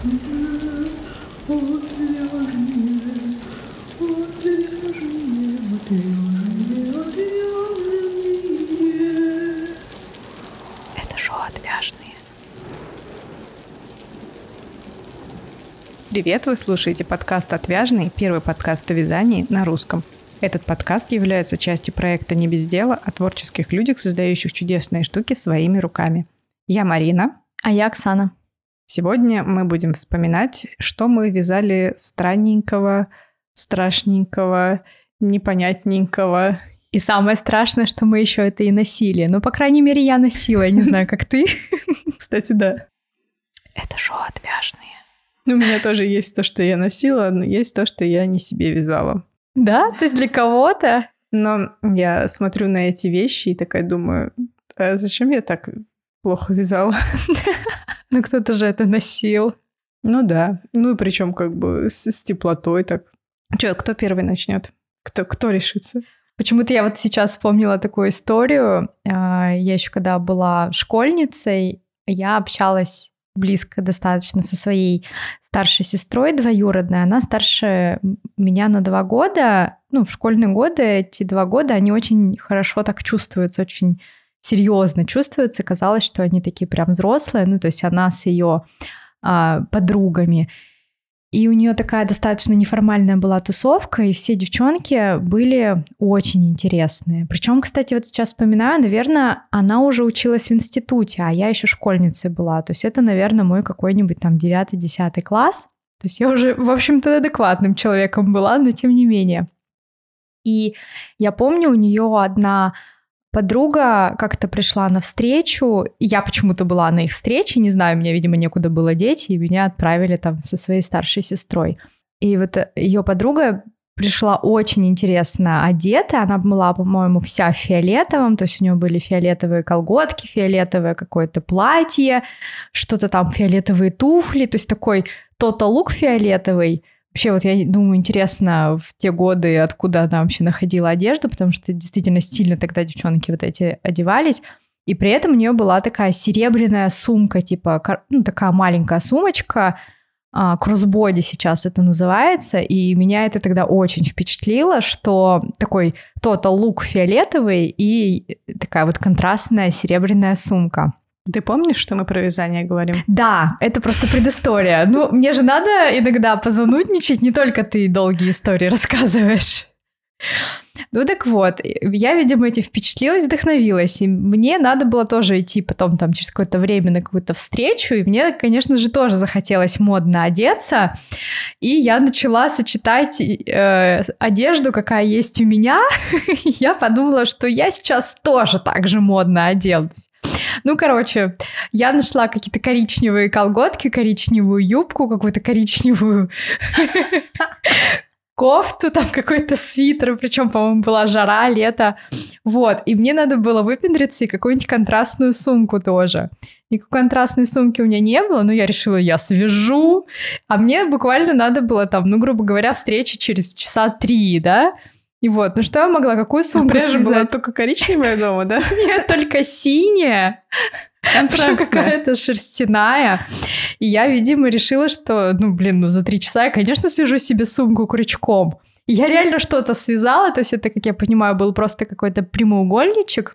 Это шоу «Отвяжные». Привет, вы слушаете подкаст «Отвяжный», первый подкаст о вязании на русском. Этот подкаст является частью проекта «Не без дела» о творческих людях, создающих чудесные штуки своими руками. Я Марина. А я Оксана. Сегодня мы будем вспоминать, что мы вязали странненького, страшненького, непонятненького. И самое страшное, что мы еще это и носили. Ну, по крайней мере, я носила, я не знаю, как ты. Кстати, да. Это шоу «Отвяжные». Ну, у меня тоже есть то, что я носила, но есть то, что я не себе вязала. Да? То есть для кого-то? Но я смотрю на эти вещи и такая думаю, а зачем я так плохо вязала? Ну, кто-то же это носил. Ну да. Ну, причем как бы с, с теплотой так. Че, кто первый начнет? Кто, кто решится? Почему-то я вот сейчас вспомнила такую историю. А, я еще когда была школьницей, я общалась близко достаточно со своей старшей сестрой двоюродной. Она старше меня на два года. Ну, в школьные годы эти два года, они очень хорошо так чувствуются, очень серьезно чувствуются. Казалось, что они такие прям взрослые. Ну, то есть она с ее а, подругами. И у нее такая достаточно неформальная была тусовка, и все девчонки были очень интересные. Причем, кстати, вот сейчас вспоминаю, наверное, она уже училась в институте, а я еще школьницей была. То есть это, наверное, мой какой-нибудь там 9-10 класс. То есть я уже, в общем-то, адекватным человеком была, но тем не менее. И я помню, у нее одна Подруга как-то пришла на встречу, я почему-то была на их встрече, не знаю, мне, видимо, некуда было деть, и меня отправили там со своей старшей сестрой. И вот ее подруга пришла очень интересно одета. Она была, по-моему, вся в фиолетовом, то есть у нее были фиолетовые колготки, фиолетовое какое-то платье, что-то там фиолетовые туфли, то есть такой тотал лук фиолетовый – Вообще, вот я думаю, интересно в те годы, откуда она вообще находила одежду, потому что действительно стильно тогда девчонки вот эти одевались. И при этом у нее была такая серебряная сумка, типа, ну, такая маленькая сумочка, а, кроссбоди сейчас это называется, и меня это тогда очень впечатлило, что такой total лук фиолетовый и такая вот контрастная серебряная сумка. Ты помнишь, что мы про вязание говорим? Да, это просто предыстория. Ну, мне же надо иногда позанудничать, не только ты долгие истории рассказываешь. Ну так вот, я, видимо, этим впечатлилась, вдохновилась, и мне надо было тоже идти потом там через какое-то время на какую-то встречу, и мне, конечно же, тоже захотелось модно одеться, и я начала сочетать э, одежду, какая есть у меня, я подумала, что я сейчас тоже так же модно оденусь. Ну, короче, я нашла какие-то коричневые колготки, коричневую юбку, какую-то коричневую кофту, там какой-то свитер, причем, по-моему, была жара, лето. Вот, и мне надо было выпендриться и какую-нибудь контрастную сумку тоже. Никакой контрастной сумки у меня не было, но я решила, я свяжу. А мне буквально надо было там, ну, грубо говоря, встреча через часа три, да? И вот, ну что я могла, какую сумку Прежде связать? была только коричневая дома, да? Нет, только синяя. Контрастная. какая-то шерстяная. И я, видимо, решила, что, ну, блин, ну за три часа я, конечно, свяжу себе сумку крючком. И я реально что-то связала, то есть это, как я понимаю, был просто какой-то прямоугольничек,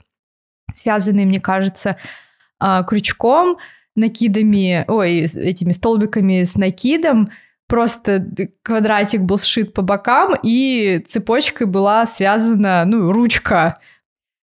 связанный, мне кажется, а, крючком, накидами, ой, этими столбиками с накидом, просто квадратик был сшит по бокам, и цепочкой была связана, ну, ручка.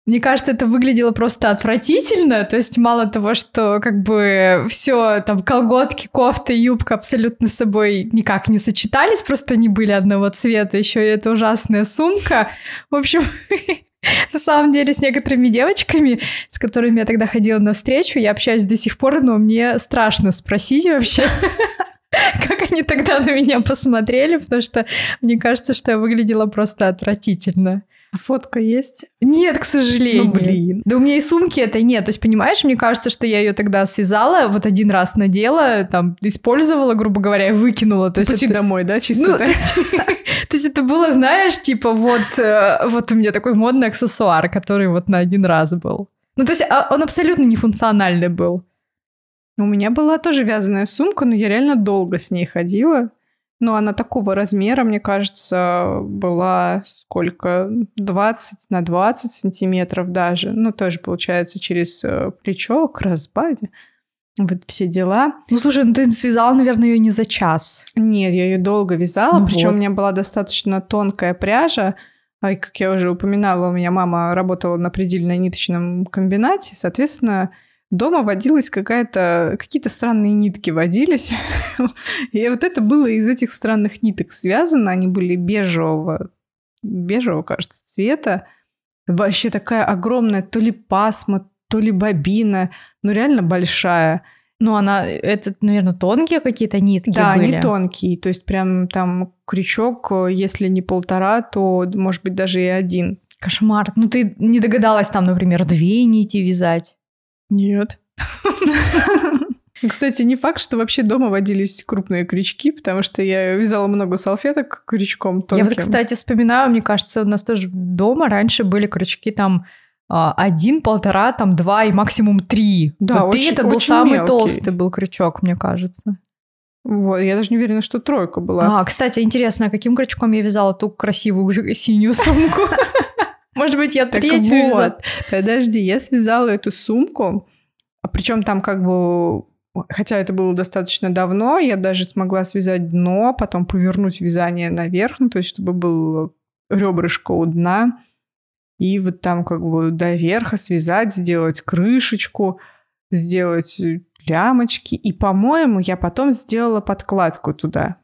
Мне кажется, это выглядело просто отвратительно. То есть мало того, что как бы все там колготки, кофта, юбка абсолютно с собой никак не сочетались, просто они были одного цвета. Еще и эта ужасная сумка. В общем, на самом деле с некоторыми девочками, с которыми я тогда ходила на встречу, я общаюсь до сих пор, но мне страшно спросить вообще, как они тогда на меня посмотрели, потому что мне кажется, что я выглядела просто отвратительно. Фотка есть? Нет, к сожалению. Ну, блин. Да у меня и сумки этой нет. То есть, понимаешь, мне кажется, что я ее тогда связала, вот один раз надела, там, использовала, грубо говоря, и выкинула. То есть Пути это... домой, да, чисто? Ну, то, есть, то есть это было, знаешь, типа вот, э, вот у меня такой модный аксессуар, который вот на один раз был. Ну, то есть а, он абсолютно нефункциональный был. У меня была тоже вязаная сумка, но я реально долго с ней ходила. Ну, она такого размера, мне кажется, была сколько? 20 на 20 сантиметров даже. Ну, тоже, получается, через э, плечо к разбаде. Вот все дела. Ну, слушай, ну ты связала, наверное, ее не за час. Нет, я ее долго вязала, Ну причем вот. у меня была достаточно тонкая пряжа. И, как я уже упоминала, у меня мама работала на предельно-ниточном комбинате, соответственно, дома водилась какая-то... Какие-то странные нитки водились. И вот это было из этих странных ниток связано. Они были бежевого, бежевого, кажется, цвета. Вообще такая огромная то ли пасма, то ли бобина. Ну, реально большая. Ну, она, это, наверное, тонкие какие-то нитки Да, были. они тонкие. То есть прям там крючок, э, если не полтора, то, может быть, даже и один. Кошмар. Ну, ты не догадалась там, например, две нити вязать. Нет. Кстати, не факт, что вообще дома водились крупные крючки, потому что я вязала много салфеток крючком тонким. Я вот, кстати, вспоминаю, мне кажется, у нас тоже дома раньше были крючки там а, один, полтора, там два и максимум три. Да, вот ты очень- это был самый мелкий. толстый был крючок, мне кажется. Вот, я даже не уверена, что тройка была. А, кстати, интересно, а каким крючком я вязала ту красивую синюю сумку? Может быть, я Так третью вязала? вот, подожди, я связала эту сумку, а причем там как бы, хотя это было достаточно давно, я даже смогла связать дно, потом повернуть вязание наверх, ну, то есть чтобы был ребрышко у дна, и вот там как бы до верха связать, сделать крышечку, сделать лямочки, и, по-моему, я потом сделала подкладку туда.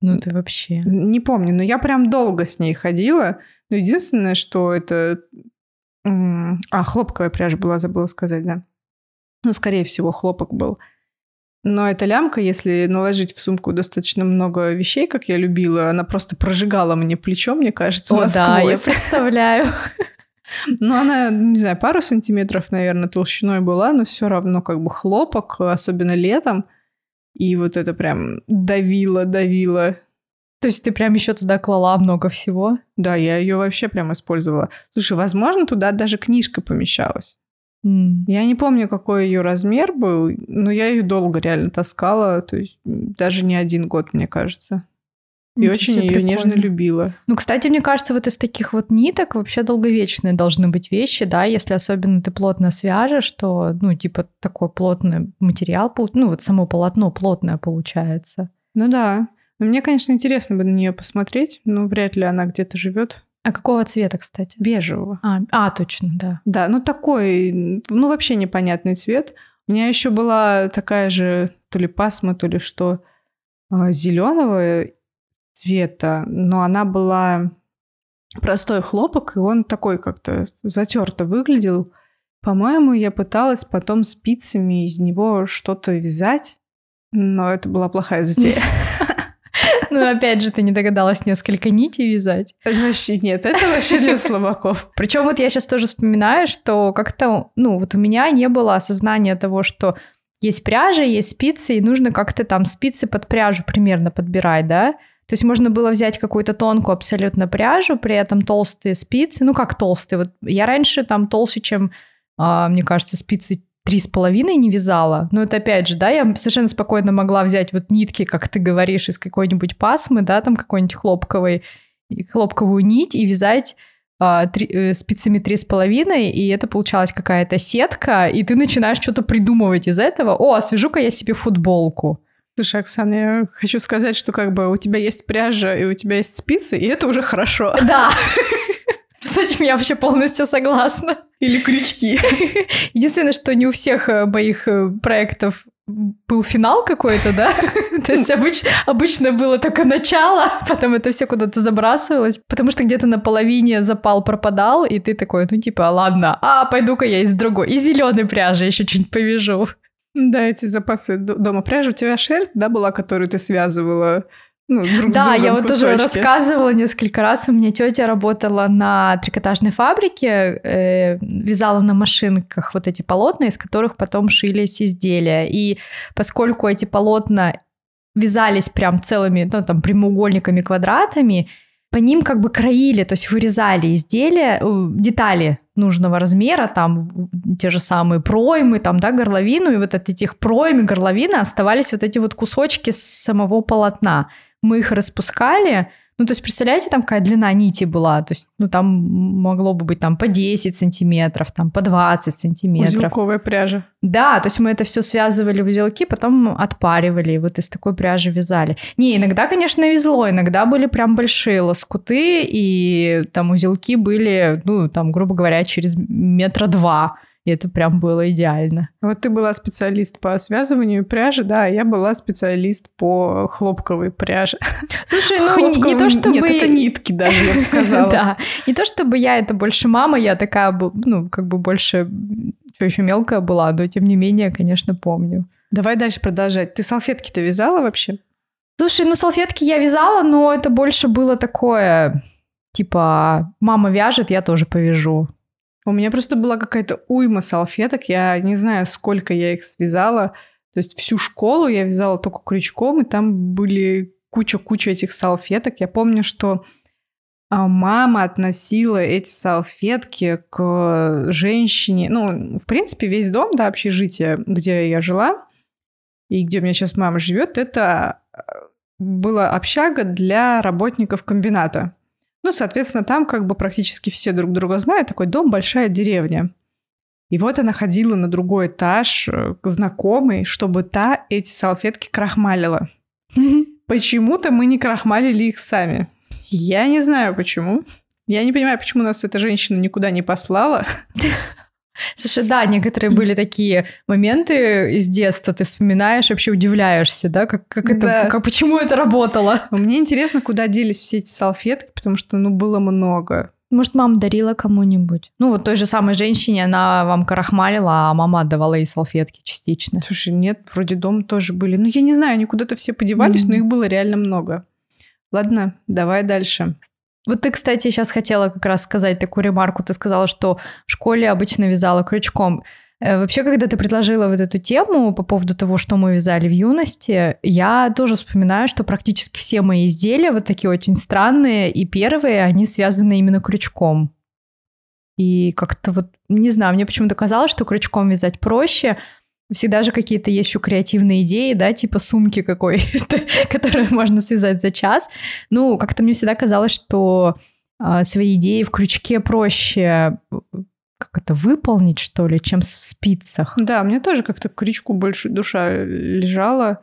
Ну ты вообще. Не помню, но я прям долго с ней ходила. Но единственное, что это... А, хлопковая пряжа была, забыла сказать, да. Ну, скорее всего, хлопок был. Но эта лямка, если наложить в сумку достаточно много вещей, как я любила, она просто прожигала мне плечо, мне кажется, О, да, я насквозь. представляю. Ну, она, не знаю, пару сантиметров, наверное, толщиной была, но все равно как бы хлопок, особенно летом. И вот это прям давило, давило. То есть ты прям еще туда клала много всего? Да, я ее вообще прям использовала. Слушай, возможно, туда даже книжка помещалась. М. Я не помню, какой ее размер был, но я ее долго реально таскала, то есть даже не один год, мне кажется. И очень ее нежно прикольно. любила. Ну, кстати, мне кажется, вот из таких вот ниток вообще долговечные должны быть вещи, да, если особенно ты плотно свяжешь, то, ну, типа, такой плотный материал, ну, вот само полотно плотное получается. Ну да. Но мне, конечно, интересно бы на нее посмотреть, но вряд ли она где-то живет. А какого цвета, кстати? Бежевого. А, а, точно, да. Да, ну такой, ну вообще непонятный цвет. У меня еще была такая же то ли пасма, то ли что, зеленого цвета, но она была простой хлопок, и он такой как-то затерто выглядел. По-моему, я пыталась потом спицами из него что-то вязать, но это была плохая затея. Ну, опять же, ты не догадалась несколько нитей вязать. Вообще нет, это вообще для слабаков. Причем вот я сейчас тоже вспоминаю, что как-то, ну, вот у меня не было осознания того, что есть пряжа, есть спицы, и нужно как-то там спицы под пряжу примерно подбирать, да? То есть можно было взять какую-то тонкую абсолютно пряжу, при этом толстые спицы. Ну, как толстые? Вот я раньше там толще, чем, а, мне кажется, спицы три с половиной не вязала. Но это опять же, да, я совершенно спокойно могла взять вот нитки, как ты говоришь, из какой-нибудь пасмы, да, там какой-нибудь хлопковой, хлопковую нить и вязать а, э, спицами три с половиной, и это получалась какая-то сетка, и ты начинаешь что-то придумывать из этого. О, свяжу-ка я себе футболку. Слушай, Оксана, я хочу сказать, что как бы у тебя есть пряжа и у тебя есть спицы, и это уже хорошо. Да. С этим я вообще полностью согласна. Или крючки. Единственное, что не у всех э, моих э, проектов был финал какой-то, да? То есть обыч- обычно было только начало, потом это все куда-то забрасывалось, потому что где-то на половине запал пропадал, и ты такой, ну типа, ладно, а пойду-ка я из другой, из зеленой пряжи еще что-нибудь повяжу. Да, эти запасы дома пряжи. У тебя шерсть, да, была, которую ты связывала ну, друг Да, я вот кусочки? рассказывала несколько раз. У меня тетя работала на трикотажной фабрике, э, вязала на машинках вот эти полотна, из которых потом шились изделия. И поскольку эти полотна вязались прям целыми, ну, там, прямоугольниками, квадратами, по ним как бы краили, то есть вырезали изделия, детали нужного размера, там те же самые проймы, там, да, горловину, и вот от этих пройм и горловины оставались вот эти вот кусочки самого полотна. Мы их распускали, ну, то есть, представляете, там какая длина нити была? То есть, ну, там могло бы быть там по 10 сантиметров, там по 20 сантиметров. Узелковая пряжа. Да, то есть мы это все связывали в узелки, потом отпаривали, и вот из такой пряжи вязали. Не, иногда, конечно, везло, иногда были прям большие лоскуты, и там узелки были, ну, там, грубо говоря, через метра два. И это прям было идеально. Вот ты была специалист по связыванию пряжи, да, а я была специалист по хлопковой пряже. Слушай, ну не, не то чтобы... Нет, это нитки даже, я бы сказала. Да, не то чтобы я это больше мама, я такая, ну, как бы больше, что еще мелкая была, но тем не менее, конечно, помню. Давай дальше продолжать. Ты салфетки-то вязала вообще? Слушай, ну салфетки я вязала, но это больше было такое, типа, мама вяжет, я тоже повяжу. У меня просто была какая-то уйма салфеток. Я не знаю, сколько я их связала. То есть всю школу я вязала только крючком, и там были куча-куча этих салфеток. Я помню, что а, мама относила эти салфетки к женщине. Ну, в принципе, весь дом, да, общежитие, где я жила, и где у меня сейчас мама живет, это а, была общага для работников комбината. Ну, соответственно, там как бы практически все друг друга знают. Такой дом, большая деревня. И вот она ходила на другой этаж э, к знакомой, чтобы та эти салфетки крахмалила. Почему-то мы не крахмалили их сами. Я не знаю почему. Я не понимаю, почему нас эта женщина никуда не послала. Слушай, да, некоторые были такие моменты из детства, ты вспоминаешь, вообще удивляешься, да, как, как это, да. как, почему это работало. Мне интересно, куда делись все эти салфетки, потому что, ну, было много. Может, мама дарила кому-нибудь? Ну, вот той же самой женщине она вам карахмалила, а мама отдавала ей салфетки частично. Слушай, нет, вроде дома тоже были. Ну, я не знаю, они куда-то все подевались, mm-hmm. но их было реально много. Ладно, давай дальше. Вот ты, кстати, сейчас хотела как раз сказать такую ремарку. Ты сказала, что в школе обычно вязала крючком. Э, вообще, когда ты предложила вот эту тему по поводу того, что мы вязали в юности, я тоже вспоминаю, что практически все мои изделия, вот такие очень странные, и первые, они связаны именно крючком. И как-то вот, не знаю, мне почему-то казалось, что крючком вязать проще, Всегда же какие-то есть еще креативные идеи, да, типа сумки какой-то, которую можно связать за час. Ну, как-то мне всегда казалось, что э, свои идеи в крючке проще как это выполнить, что ли, чем в спицах. Да, мне тоже как-то к крючку больше душа лежала.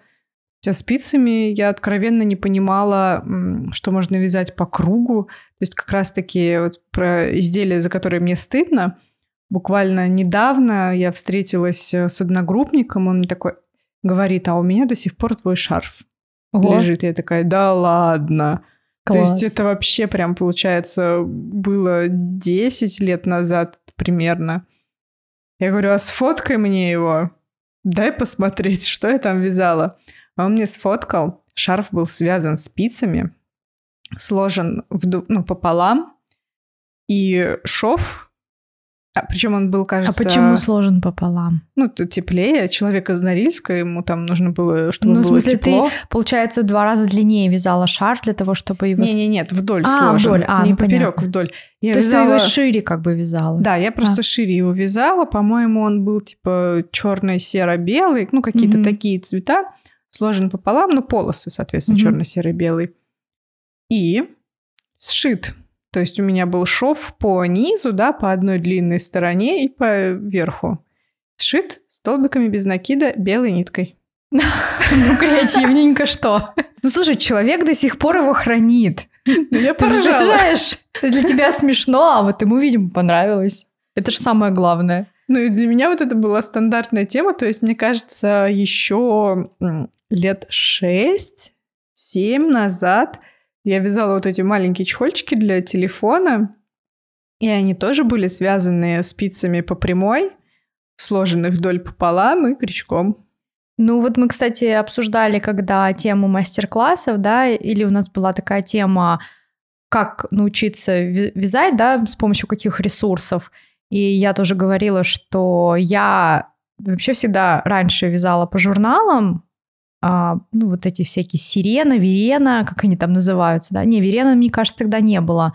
Хотя спицами я откровенно не понимала, что можно вязать по кругу. То есть как раз-таки вот про изделия, за которые мне стыдно – Буквально недавно я встретилась э, с одногруппником, он такой говорит, а у меня до сих пор твой шарф Ого. лежит. Я такая, да ладно. Класс. То есть это вообще прям, получается, было 10 лет назад примерно. Я говорю, а сфоткай мне его. Дай посмотреть, что я там вязала. А он мне сфоткал. Шарф был связан спицами, сложен в, ну, пополам, и шов а, причем он был, кажется... А почему сложен пополам? Ну, тут теплее. Человек из Норильска, ему там нужно было, чтобы ну, было в смысле, тепло. ты, получается, два раза длиннее вязала шарф для того, чтобы его... Не-не, нет, вдоль а, сложен. вдоль, а, Не ну, поперек, вдоль. Я То вязала... есть ты его шире как бы вязала? Да, я просто а. шире его вязала. По-моему, он был типа черный, серо-белый, ну, какие-то mm-hmm. такие цвета. Сложен пополам, ну, полосы, соответственно, mm-hmm. черно-серый, белый. И сшит то есть у меня был шов по низу, да, по одной длинной стороне и по верху. Сшит столбиками без накида белой ниткой. Ну, креативненько что. Ну, слушай, человек до сих пор его хранит. Ну, я поражала. Ты для тебя смешно, а вот ему, видимо, понравилось. Это же самое главное. Ну, и для меня вот это была стандартная тема. То есть, мне кажется, еще лет шесть, семь назад – я вязала вот эти маленькие чехольчики для телефона, и они тоже были связаны спицами по прямой, сложены вдоль пополам и крючком. Ну вот мы, кстати, обсуждали, когда тему мастер-классов, да, или у нас была такая тема, как научиться вязать, да, с помощью каких ресурсов. И я тоже говорила, что я вообще всегда раньше вязала по журналам, а, ну, вот эти всякие сирена, верена, как они там называются, да? Не, верена, мне кажется, тогда не было.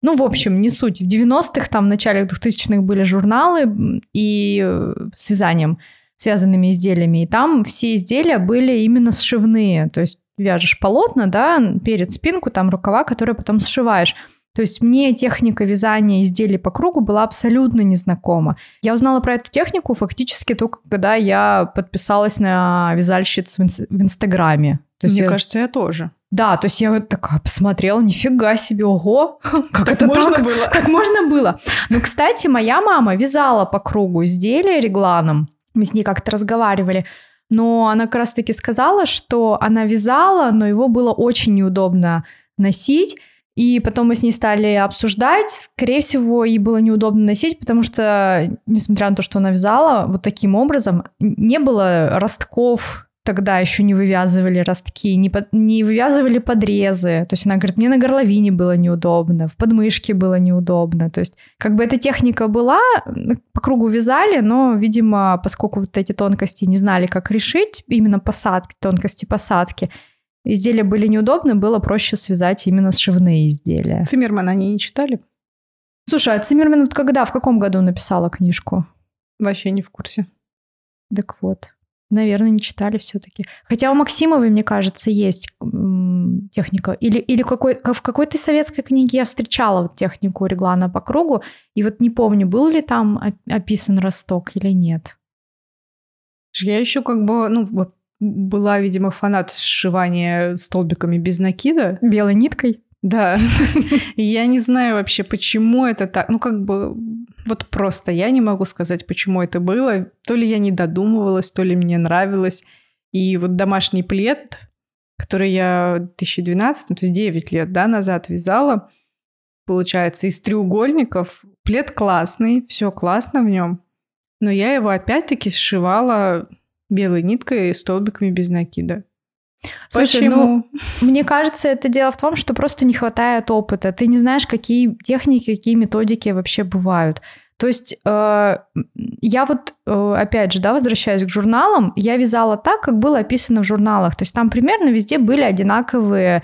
Ну, в общем, не суть. В 90-х, там, в начале 2000-х были журналы и э, с вязанием, связанными изделиями, и там все изделия были именно сшивные, то есть вяжешь полотна, да, перед спинку, там рукава, которые потом сшиваешь. То есть мне техника вязания изделий по кругу была абсолютно незнакома. Я узнала про эту технику фактически только когда я подписалась на вязальщиц в Инстаграме. То есть Мне я... кажется, я тоже. Да, то есть я вот такая посмотрела, нифига себе, ого, как так это можно так? было? Как можно было? Ну, кстати, моя мама вязала по кругу изделия регланом. Мы с ней как-то разговаривали. Но она как раз-таки сказала, что она вязала, но его было очень неудобно носить. И потом мы с ней стали обсуждать. Скорее всего, ей было неудобно носить, потому что, несмотря на то, что она вязала вот таким образом, не было ростков тогда еще не вывязывали ростки, не, под, не вывязывали подрезы. То есть она говорит, мне на горловине было неудобно, в подмышке было неудобно. То есть как бы эта техника была, по кругу вязали, но, видимо, поскольку вот эти тонкости не знали, как решить, именно посадки, тонкости посадки, изделия были неудобны, было проще связать именно сшивные изделия. Циммерман они не читали? Слушай, а Циммерман вот когда, в каком году написала книжку? Вообще не в курсе. Так вот. Наверное, не читали все-таки. Хотя у Максимовой, мне кажется, есть техника. Или, или какой, в какой-то советской книге я встречала вот технику реглана по кругу. И вот не помню, был ли там описан росток или нет. Я еще как бы, ну, была, видимо, фанат сшивания столбиками без накида. Белой ниткой? Да. Я не знаю вообще, почему это так. Ну, как бы, вот просто я не могу сказать, почему это было. То ли я не додумывалась, то ли мне нравилось. И вот домашний плед, который я в 2012, то есть 9 лет да, назад вязала, получается, из треугольников. Плед классный, все классно в нем. Но я его опять-таки сшивала белой ниткой и столбиками без накида. Слушай, Почему? ну, мне кажется, это дело в том, что просто не хватает опыта. Ты не знаешь, какие техники, какие методики вообще бывают. То есть э, я вот, э, опять же, да, возвращаюсь к журналам, я вязала так, как было описано в журналах. То есть там примерно везде были одинаковые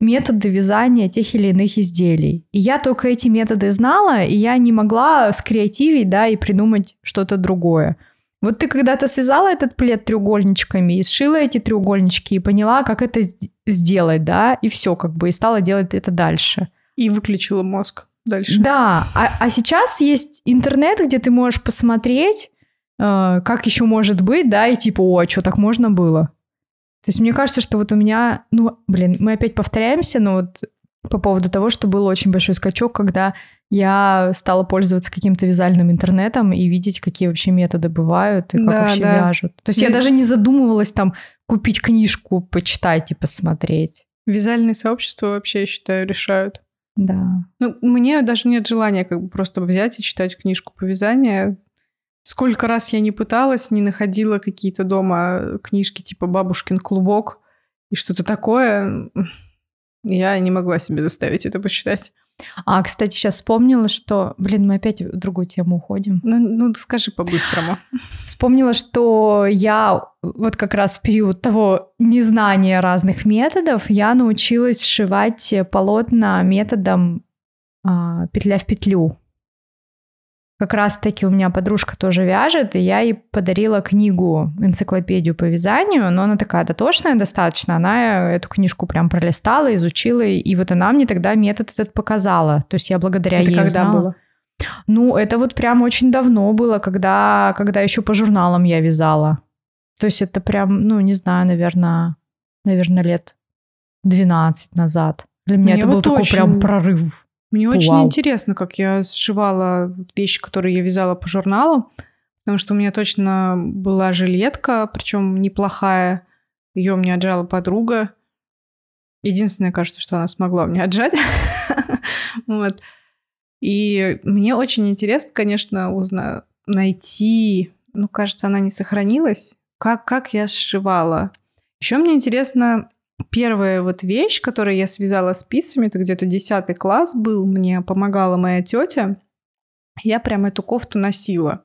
методы вязания тех или иных изделий. И я только эти методы знала, и я не могла скреативить, да, и придумать что-то другое. Вот ты когда-то связала этот плед треугольничками и сшила эти треугольнички и поняла, как это сделать, да, и все как бы, и стала делать это дальше. И выключила мозг дальше. Да, а, а сейчас есть интернет, где ты можешь посмотреть, э, как еще может быть, да, и типа, о, а что так можно было? То есть мне кажется, что вот у меня, ну, блин, мы опять повторяемся, но вот по поводу того, что был очень большой скачок, когда я стала пользоваться каким-то вязальным интернетом и видеть, какие вообще методы бывают и как да, вообще да. вяжут. То есть я даже не задумывалась там купить книжку, почитать и посмотреть. Вязальные сообщества вообще, я считаю, решают. Да. Ну, мне даже нет желания как бы просто взять и читать книжку по вязанию. Сколько раз я не пыталась, не находила какие-то дома книжки типа «Бабушкин клубок» и что-то такое. Я не могла себе заставить это почитать. А, кстати, сейчас вспомнила, что... Блин, мы опять в другую тему уходим. Ну, ну скажи по-быстрому. Вспомнила, что я вот как раз в период того незнания разных методов я научилась сшивать полотна методом а, петля в петлю. Как раз-таки у меня подружка тоже вяжет, и я ей подарила книгу, энциклопедию по вязанию, но она такая дотошная достаточно, она эту книжку прям пролистала, изучила, и вот она мне тогда метод этот показала. То есть я благодаря это ей когда узнала. было? Ну, это вот прям очень давно было, когда, когда еще по журналам я вязала. То есть это прям, ну, не знаю, наверное, наверное, лет 12 назад. Для меня Мне это вот был такой очень... прям прорыв. Мне очень Вау. интересно, как я сшивала вещи, которые я вязала по журналу, потому что у меня точно была жилетка, причем неплохая. Ее мне отжала подруга. Единственное, кажется, что она смогла мне отжать. вот. И мне очень интересно, конечно, узна... найти, ну, кажется, она не сохранилась, как, как я сшивала. Еще мне интересно Первая вот вещь, которую я связала спицами, это где-то 10 класс был, мне помогала моя тетя. Я прям эту кофту носила.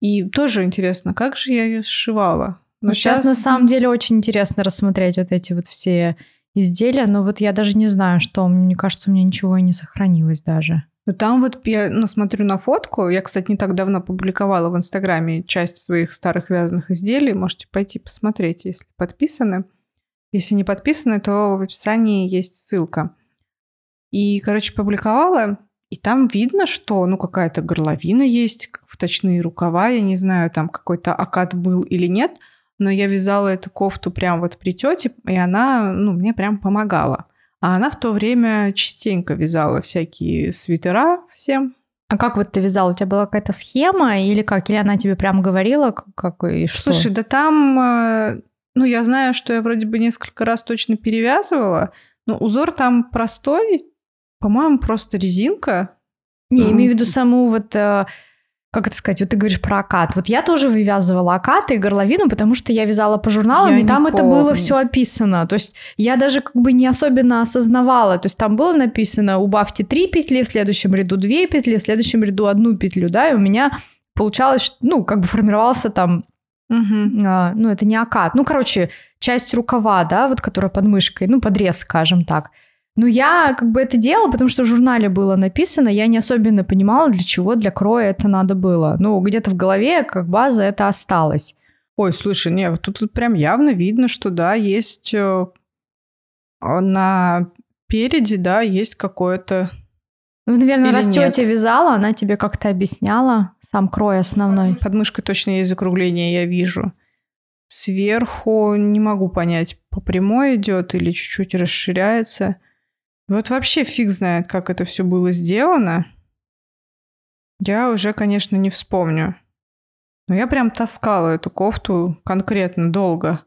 И тоже интересно, как же я ее сшивала? Но сейчас, сейчас на самом деле очень интересно рассмотреть вот эти вот все изделия, но вот я даже не знаю, что, мне кажется, у меня ничего и не сохранилось даже. Ну там вот я ну, смотрю на фотку, я, кстати, не так давно публиковала в Инстаграме часть своих старых вязаных изделий, можете пойти посмотреть, если подписаны. Если не подписаны, то в описании есть ссылка. И, короче, публиковала, и там видно, что, ну, какая-то горловина есть, вточные рукава, я не знаю, там какой-то акад был или нет, но я вязала эту кофту прям вот при тете, и она, ну, мне прям помогала. А она в то время частенько вязала всякие свитера всем. А как вот ты вязала? У тебя была какая-то схема или как? Или она тебе прям говорила, как и что? Слушай, да там, э, ну, я знаю, что я вроде бы несколько раз точно перевязывала, но узор там простой, по-моему, просто резинка. Не, mm. имею в виду саму вот, э, как это сказать, вот ты говоришь про акад. Вот я тоже вывязывала акад и горловину, потому что я вязала по журналам, я и там помню. это было все описано. То есть я даже как бы не особенно осознавала. То есть там было написано, убавьте три петли, в следующем ряду две петли, в следующем ряду одну петлю, да, и у меня получалось, ну, как бы формировался там Угу. А, ну, это не акад. Ну, короче, часть рукава, да, вот которая под мышкой, ну, подрез, скажем так. Ну, я как бы это делала, потому что в журнале было написано, я не особенно понимала, для чего для кроя это надо было. Ну, где-то в голове как база это осталось. Ой, слушай, не, вот тут, прям явно видно, что да, есть э, на переди, да, есть какое-то... Ну, наверное, Или раз нет. тетя вязала, она тебе как-то объясняла сам крой основной. Под мышкой точно есть закругление, я вижу. Сверху не могу понять, по прямой идет или чуть-чуть расширяется. Вот вообще фиг знает, как это все было сделано. Я уже, конечно, не вспомню. Но я прям таскала эту кофту конкретно долго.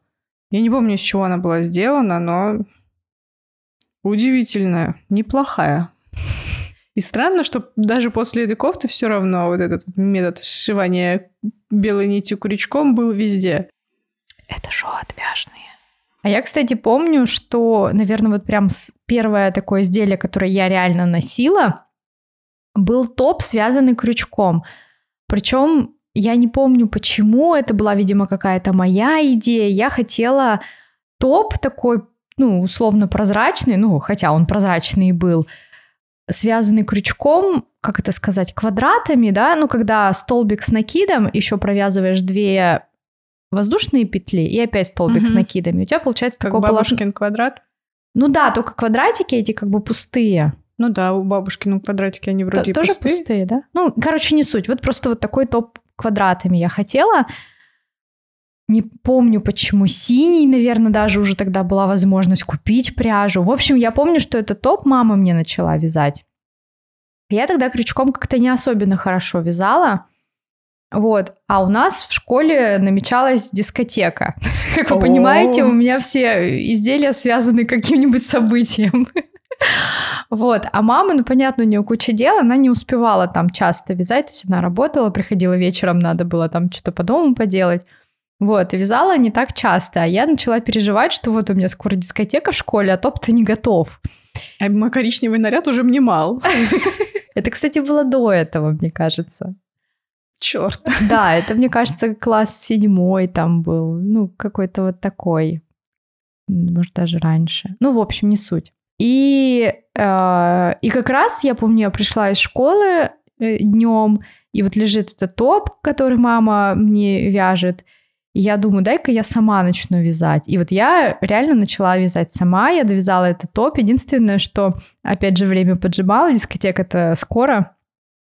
Я не помню, из чего она была сделана, но удивительная, неплохая. И странно, что даже после этой кофты все равно вот этот метод сшивания белой нитью крючком был везде. Это шоу отвяжные. А я, кстати, помню, что, наверное, вот прям первое такое изделие, которое я реально носила, был топ, связанный крючком. Причем я не помню почему, это была, видимо, какая-то моя идея. Я хотела топ такой, ну, условно прозрачный, ну, хотя он прозрачный и был, связанный крючком, как это сказать, квадратами, да, ну, когда столбик с накидом, еще провязываешь две воздушные петли и опять столбик угу. с накидами. У тебя получается как такой бабушкин полос... квадрат? Ну да, только квадратики эти как бы пустые. Ну да, у бабушки ну квадратики они вроде Т- тоже пустые. пустые, да? Ну, короче, не суть. Вот просто вот такой топ квадратами я хотела. Не помню, почему синий, наверное, даже уже тогда была возможность купить пряжу. В общем, я помню, что этот топ мама мне начала вязать. Я тогда крючком как-то не особенно хорошо вязала. Вот. А у нас в школе намечалась дискотека. Как вы понимаете, у меня все изделия связаны каким-нибудь событием. Вот. А мама, ну, понятно, у нее куча дел, она не успевала там часто вязать, то есть она работала, приходила вечером, надо было там что-то по дому поделать. Вот, и вязала не так часто. А я начала переживать, что вот у меня скоро дискотека в школе, а топ-то не готов. А мой коричневый наряд уже мне мал. Это, кстати, было до этого, мне кажется. Черт. Да, это, мне кажется, класс седьмой там был. Ну, какой-то вот такой. Может, даже раньше. Ну, в общем, не суть. И, э, и как раз я помню, я пришла из школы э, днем, и вот лежит этот топ, который мама мне вяжет. И я думаю, дай-ка я сама начну вязать. И вот я реально начала вязать сама, я довязала этот топ. Единственное, что, опять же, время поджимало, дискотека-то скоро,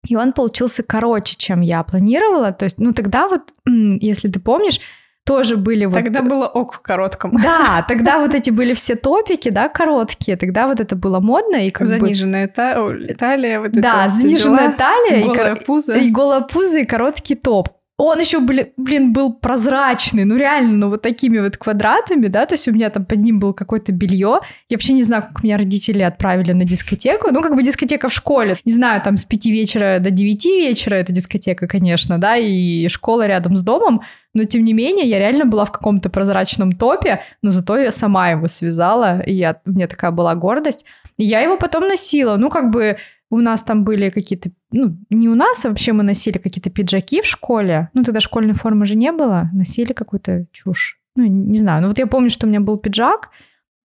и он получился короче, чем я планировала. То есть, ну тогда вот, если ты помнишь, тоже были вот... Тогда было ок в коротком. Да, тогда вот эти были все топики, да, короткие. Тогда вот это было модно. И как заниженная бы... та... талия, вот Да, это заниженная талия. Голая и... пузо. И голая пузо, и короткий топ. Он еще, блин, был прозрачный, ну реально, ну вот такими вот квадратами, да, то есть у меня там под ним было какое-то белье. Я вообще не знаю, как меня родители отправили на дискотеку. Ну, как бы дискотека в школе. Не знаю, там с пяти вечера до девяти вечера это дискотека, конечно, да, и школа рядом с домом. Но тем не менее, я реально была в каком-то прозрачном топе, но зато я сама его связала, и я, у меня такая была гордость. И я его потом носила. Ну, как бы У нас там были какие-то, ну, не у нас, а вообще мы носили какие-то пиджаки в школе. Ну, тогда школьной формы же не было. Носили какую-то чушь. Ну, не знаю. Ну, вот я помню, что у меня был пиджак,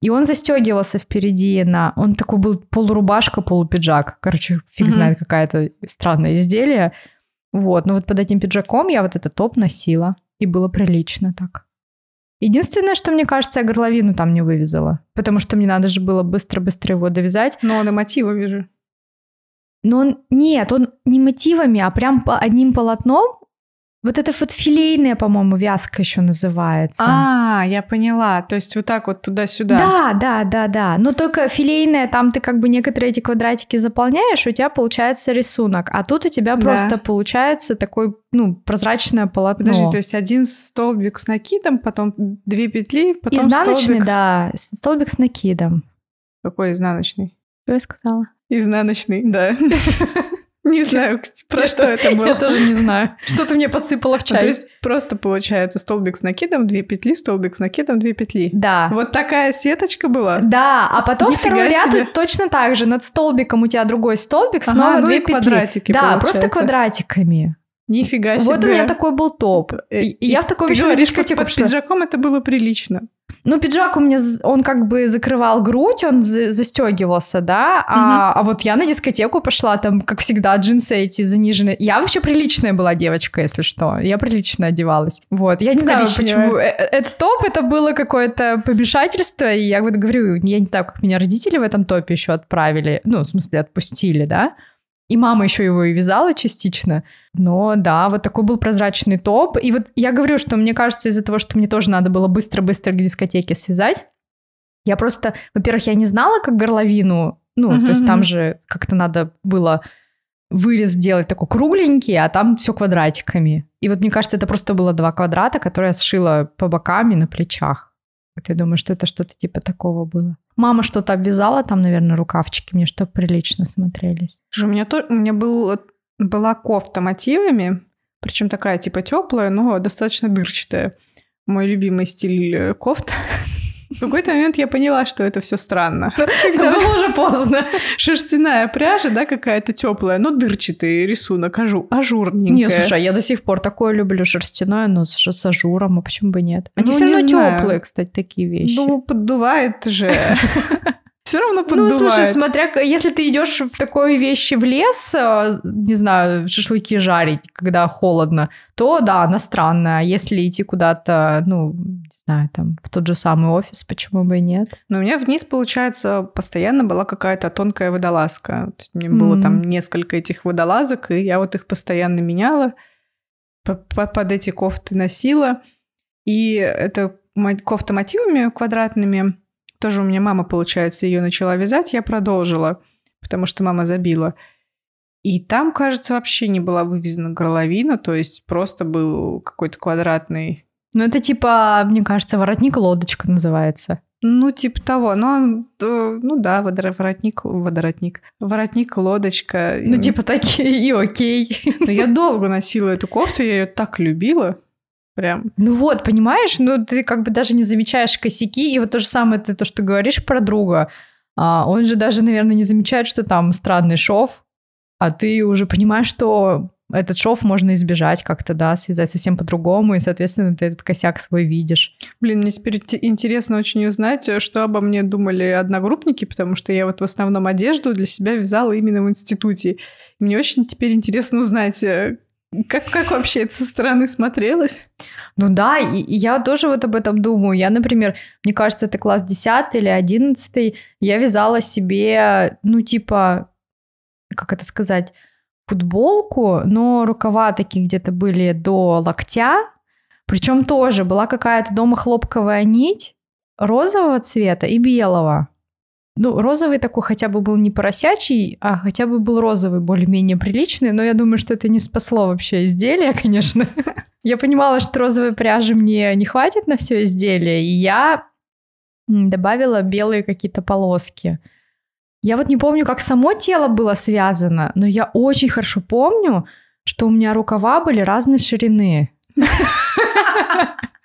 и он застегивался впереди на... Он такой был полурубашка, полупиджак. Короче, фиг mm-hmm. знает, какая-то странное изделие. Вот, но вот под этим пиджаком я вот этот топ носила. И было прилично так. Единственное, что мне кажется, я горловину там не вывязала. Потому что мне надо же было быстро-быстро его довязать. Но он и мотивами же. Но он... Нет, он не мотивами, а прям по одним полотном вот это вот филейная, по-моему, вязка еще называется. А, я поняла. То есть вот так вот туда-сюда. Да, да, да, да. Но только филейная, там ты как бы некоторые эти квадратики заполняешь, у тебя получается рисунок. А тут у тебя да. просто получается такой, ну, прозрачное полотно. Подожди, то есть один столбик с накидом, потом две петли, потом Изнаночный, столбик... да. Столбик с накидом. Какой изнаночный? Что я сказала? Изнаночный, да. Не знаю, про что это было. Я тоже не знаю. Что ты мне подсыпала в чай? То есть просто получается столбик с накидом, две петли, столбик с накидом, две петли. Да. Вот такая сеточка была? Да, а потом второй ряд точно так же. Над столбиком у тебя другой столбик, снова ну две петли. квадратики Да, просто квадратиками. Нифига себе. Вот у меня такой был топ. Э, и, я в таком еще говоришь, под пиджаком это было прилично. Ну, пиджак у меня, он как бы закрывал грудь, он застегивался, да, а, угу. а вот я на дискотеку пошла, там, как всегда, джинсы эти заниженные. Я вообще приличная была девочка, если что. Я прилично одевалась. Вот, я не знаю, почему. Э, э, этот топ, это было какое-то помешательство, и я вот говорю, я не знаю, как меня родители в этом топе еще отправили, ну, в смысле, отпустили, да. И мама еще его и вязала частично. Но да, вот такой был прозрачный топ. И вот я говорю, что мне кажется, из-за того, что мне тоже надо было быстро-быстро к дискотеке связать, я просто, во-первых, я не знала, как горловину, ну, mm-hmm. то есть там же как-то надо было вырез сделать такой кругленький, а там все квадратиками. И вот мне кажется, это просто было два квадрата, которые я сшила по бокам и на плечах. Я думаю, что это что-то типа такого было. Мама что-то обвязала там, наверное, рукавчики мне, чтобы прилично смотрелись. Слушай, у меня, то, у меня был, была кофта мотивами, причем такая типа теплая, но достаточно дырчатая. Мой любимый стиль э, кофта. В какой-то момент я поняла, что это все странно. Было уже поздно. Шерстяная пряжа, да, какая-то теплая, но дырчатый рисунок, ажу, ажурненькая. Не, слушай, я до сих пор такое люблю шерстяное, но с, с ажуром, а почему бы нет? Они ну, все равно теплые, кстати, такие вещи. Ну, поддувает же. Все равно поддувает. Ну, слушай, смотря, если ты идешь в такой вещи в лес, э, не знаю, шашлыки жарить, когда холодно, то да, она странная. А если идти куда-то, ну, не знаю, там, в тот же самый офис, почему бы и нет? Но у меня вниз, получается, постоянно была какая-то тонкая водолазка. Мне mm. было там несколько этих водолазок, и я вот их постоянно меняла, под эти кофты носила. И это кофта мотивами квадратными тоже у меня мама, получается, ее начала вязать, я продолжила, потому что мама забила. И там, кажется, вообще не была вывезена горловина, то есть просто был какой-то квадратный... Ну, это типа, мне кажется, воротник-лодочка называется. Ну, типа того. Но, ну да, воротник, водоротник. Воротник, лодочка. Ну, типа такие, и окей. Но я долго носила эту кофту, я ее так любила. Прям. Ну вот, понимаешь, ну ты как бы даже не замечаешь косяки, и вот то же самое ты то, что говоришь про друга, а, он же даже, наверное, не замечает, что там странный шов, а ты уже понимаешь, что этот шов можно избежать как-то, да, связать совсем по-другому, и, соответственно, ты этот косяк свой видишь. Блин, мне теперь интересно очень узнать, что обо мне думали одногруппники, потому что я вот в основном одежду для себя вязала именно в институте. Мне очень теперь интересно узнать, э, как, как вообще это со стороны смотрелось? Ну да, и, и я тоже вот об этом думаю. Я, например, мне кажется, это класс 10 или 11, я вязала себе, ну типа, как это сказать, футболку, но рукава такие где-то были до локтя, причем тоже была какая-то дома хлопковая нить розового цвета и белого. Ну, розовый такой хотя бы был не поросячий, а хотя бы был розовый, более-менее приличный, но я думаю, что это не спасло вообще изделие, конечно. Я понимала, что розовой пряжи мне не хватит на все изделие, и я добавила белые какие-то полоски. Я вот не помню, как само тело было связано, но я очень хорошо помню, что у меня рукава были разной ширины.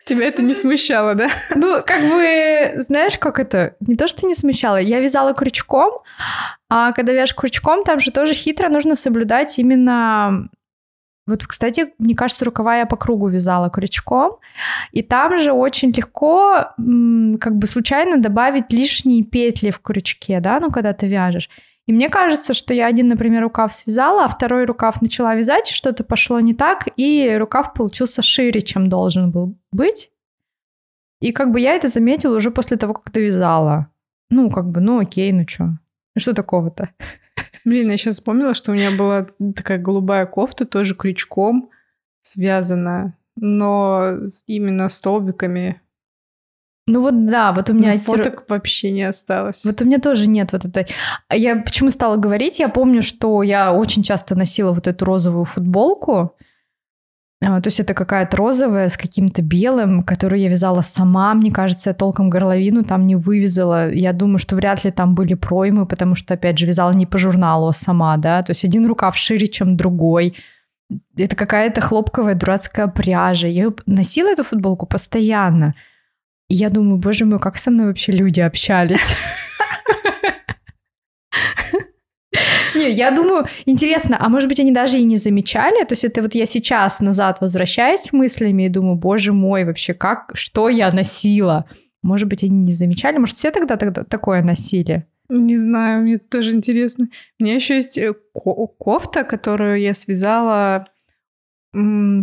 Тебя это не смущало, да? Ну, как бы, знаешь, как это? Не то, что не смущало. Я вязала крючком, а когда вяжешь крючком, там же тоже хитро нужно соблюдать именно вот, кстати, мне кажется, рукава я по кругу вязала крючком, и там же очень легко как бы случайно добавить лишние петли в крючке, да, ну, когда ты вяжешь. И мне кажется, что я один, например, рукав связала, а второй рукав начала вязать, что-то пошло не так, и рукав получился шире, чем должен был быть. И как бы я это заметила уже после того, как довязала. Ну, как бы, ну окей, ну что? Что такого-то? Блин, я сейчас вспомнила, что у меня была такая голубая кофта, тоже крючком связана, но именно столбиками. Ну вот да, вот у меня... Но фоток тир... вообще не осталось. Вот у меня тоже нет вот этой... А я почему стала говорить? Я помню, что я очень часто носила вот эту розовую футболку, а, то есть это какая-то розовая с каким-то белым, которую я вязала сама. Мне кажется, я толком горловину там не вывязала. Я думаю, что вряд ли там были проймы, потому что, опять же, вязала не по журналу, а сама, да. То есть один рукав шире, чем другой. Это какая-то хлопковая дурацкая пряжа. Я носила эту футболку постоянно. Я думаю, боже мой, как со мной вообще люди общались. Не, я думаю, интересно, а может быть, они даже и не замечали? То есть это вот я сейчас назад возвращаюсь мыслями и думаю, боже мой, вообще как, что я носила? Может быть, они не замечали? Может, все тогда, тогда такое носили? Не знаю, мне тоже интересно. У меня еще есть э, кофта, которую я связала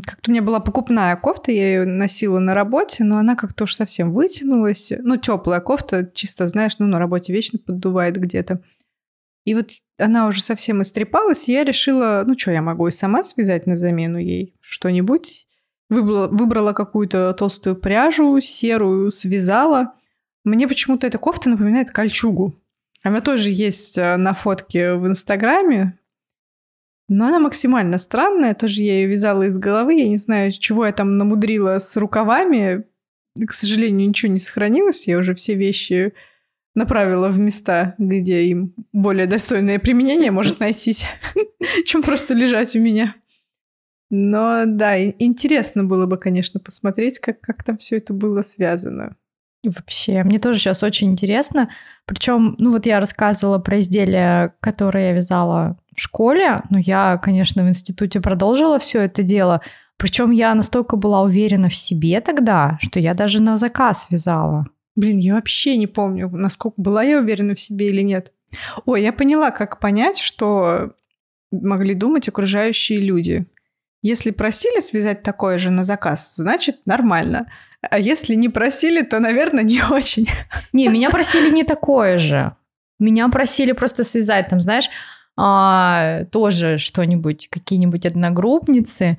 как-то у меня была покупная кофта, я ее носила на работе, но она как-то уж совсем вытянулась. Ну, теплая кофта, чисто, знаешь, ну, на работе вечно поддувает где-то. И вот она уже совсем истрепалась, и я решила, ну что, я могу и сама связать на замену ей что-нибудь. Выбрала, выбрала какую-то толстую пряжу, серую, связала. Мне почему-то эта кофта напоминает кольчугу. Она тоже есть э, на фотке в Инстаграме, но она максимально странная. Тоже я ее вязала из головы. Я не знаю, чего я там намудрила с рукавами. К сожалению, ничего не сохранилось. Я уже все вещи направила в места, где им более достойное применение может найтись, чем просто лежать у меня. Но да, интересно было бы, конечно, посмотреть, как, как там все это было связано. Вообще, мне тоже сейчас очень интересно. Причем, ну вот я рассказывала про изделия, которые я вязала школе, но я, конечно, в институте продолжила все это дело. Причем я настолько была уверена в себе тогда, что я даже на заказ вязала. Блин, я вообще не помню, насколько была я уверена в себе или нет. Ой, я поняла, как понять, что могли думать окружающие люди. Если просили связать такое же на заказ, значит нормально. А если не просили, то, наверное, не очень. Не, меня просили не такое же. Меня просили просто связать, там, знаешь, а, тоже что-нибудь, какие-нибудь одногруппницы,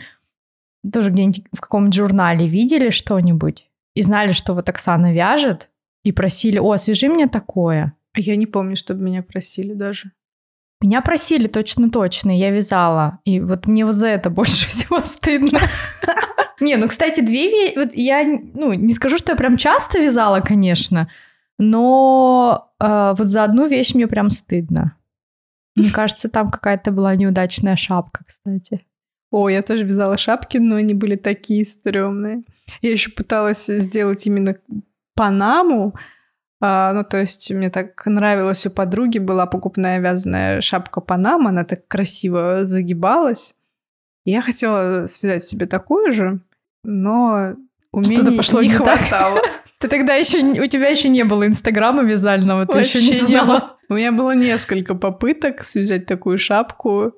тоже где-нибудь в каком-нибудь журнале видели что-нибудь, и знали, что вот Оксана вяжет, и просили, о, свяжи мне такое. А я не помню, чтобы меня просили даже. Меня просили точно-точно, я вязала. И вот мне вот за это больше всего стыдно. Не, ну, кстати, две вещи... Вот я, ну, не скажу, что я прям часто вязала, конечно, но э, вот за одну вещь мне прям стыдно. Мне кажется, там какая-то была неудачная шапка, кстати. О, я тоже вязала шапки, но они были такие стрёмные. Я еще пыталась сделать именно Панаму. А, ну, то есть мне так нравилось у подруги была покупная вязаная шапка Панама, она так красиво загибалась. Я хотела связать себе такую же, но умений пошло не, не хватало. Ты тогда еще у тебя еще не было инстаграма вязального, ты еще не знала. У меня было несколько попыток связать такую шапку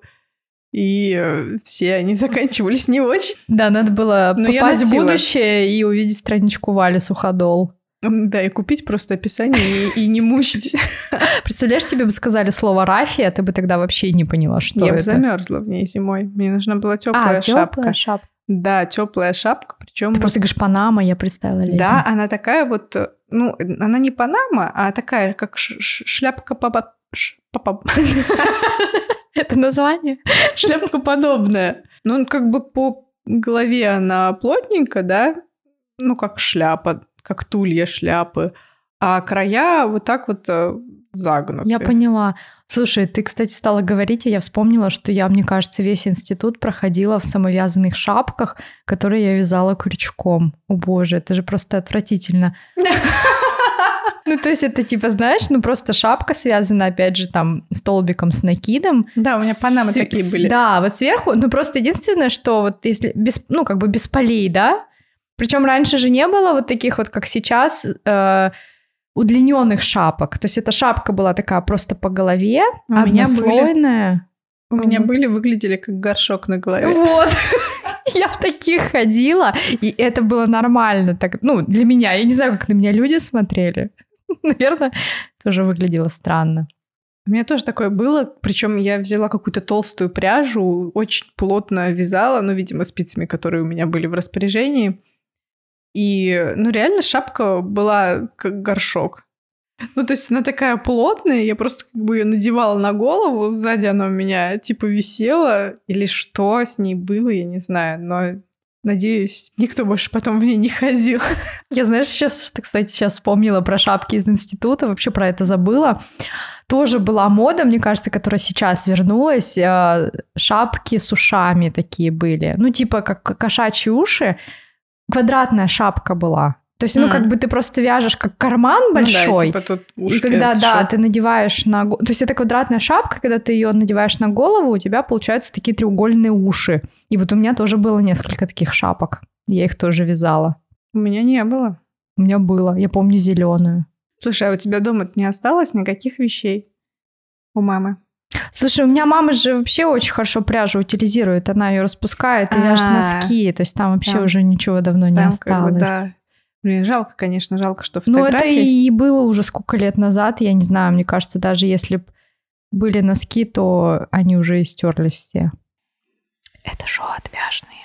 и э, все они заканчивались не очень. Да, надо было Но попасть в будущее и увидеть страничку Вали Суходол. Да, и купить просто описание и, и не мучить. Представляешь, тебе бы сказали слово рафия, ты бы тогда вообще не поняла, что Я это. бы замерзла в ней зимой. Мне нужна была теплая а, шапка. шапка. Да, теплая шапка, причем. Ты просто говоришь Панама, я представила. Летом. Да, она такая вот, ну, она не Панама, а такая, как шляпка папа. Это название? Шляпка подобная. Ну, как бы по голове она плотненькая, да? Ну, как шляпа, как тулья шляпы. А края вот так вот э, загнутые. Я поняла. Слушай, ты, кстати, стала говорить, и я вспомнила, что я, мне кажется, весь институт проходила в самовязанных шапках, которые я вязала крючком. О боже, это же просто отвратительно. Ну, то есть это типа, знаешь, ну просто шапка связана, опять же, там, столбиком с накидом. Да, у меня панамы С- такие были. Да, вот сверху, ну просто единственное, что вот если без, ну как бы без полей, да, причем раньше же не было вот таких вот, как сейчас, э, удлиненных шапок. То есть эта шапка была такая просто по голове, У меня были. однослойная. У меня были, выглядели как горшок на голове. Вот. Я в таких ходила, и это было нормально. Так, ну, для меня. Я не знаю, как на меня люди смотрели. Наверное, тоже выглядело странно. У меня тоже такое было, причем я взяла какую-то толстую пряжу, очень плотно вязала, ну, видимо, спицами, которые у меня были в распоряжении. И, ну, реально шапка была как горшок. Ну, то есть она такая плотная, я просто как бы ее надевала на голову, сзади она у меня типа висела, или что с ней было, я не знаю, но надеюсь, никто больше потом в ней не ходил. Я, знаешь, сейчас, кстати, сейчас вспомнила про шапки из института, вообще про это забыла. Тоже была мода, мне кажется, которая сейчас вернулась. э, Шапки с ушами такие были. Ну, типа как кошачьи уши. Квадратная шапка была. То есть, ну, М. как бы ты просто вяжешь как карман Ну да, большой. типа И ушки когда, да, сшёт. ты надеваешь на... То есть это квадратная шапка, когда ты ее надеваешь на голову, у тебя получаются такие треугольные уши. И вот у меня тоже было несколько таких шапок. Я их тоже вязала. У меня не было. У меня было, я помню, зеленую. Слушай, а у тебя дома не осталось никаких вещей у мамы? Слушай, у меня мама же вообще очень хорошо пряжу утилизирует. Она ее распускает и вяжет А. носки. То есть там вообще уже ничего давно не осталось. Блин, жалко, конечно, жалко, что Но это фотографии. и было уже сколько лет назад, я не знаю, мне кажется, даже если были носки, то они уже истерлись все. Это шоу отвяжные.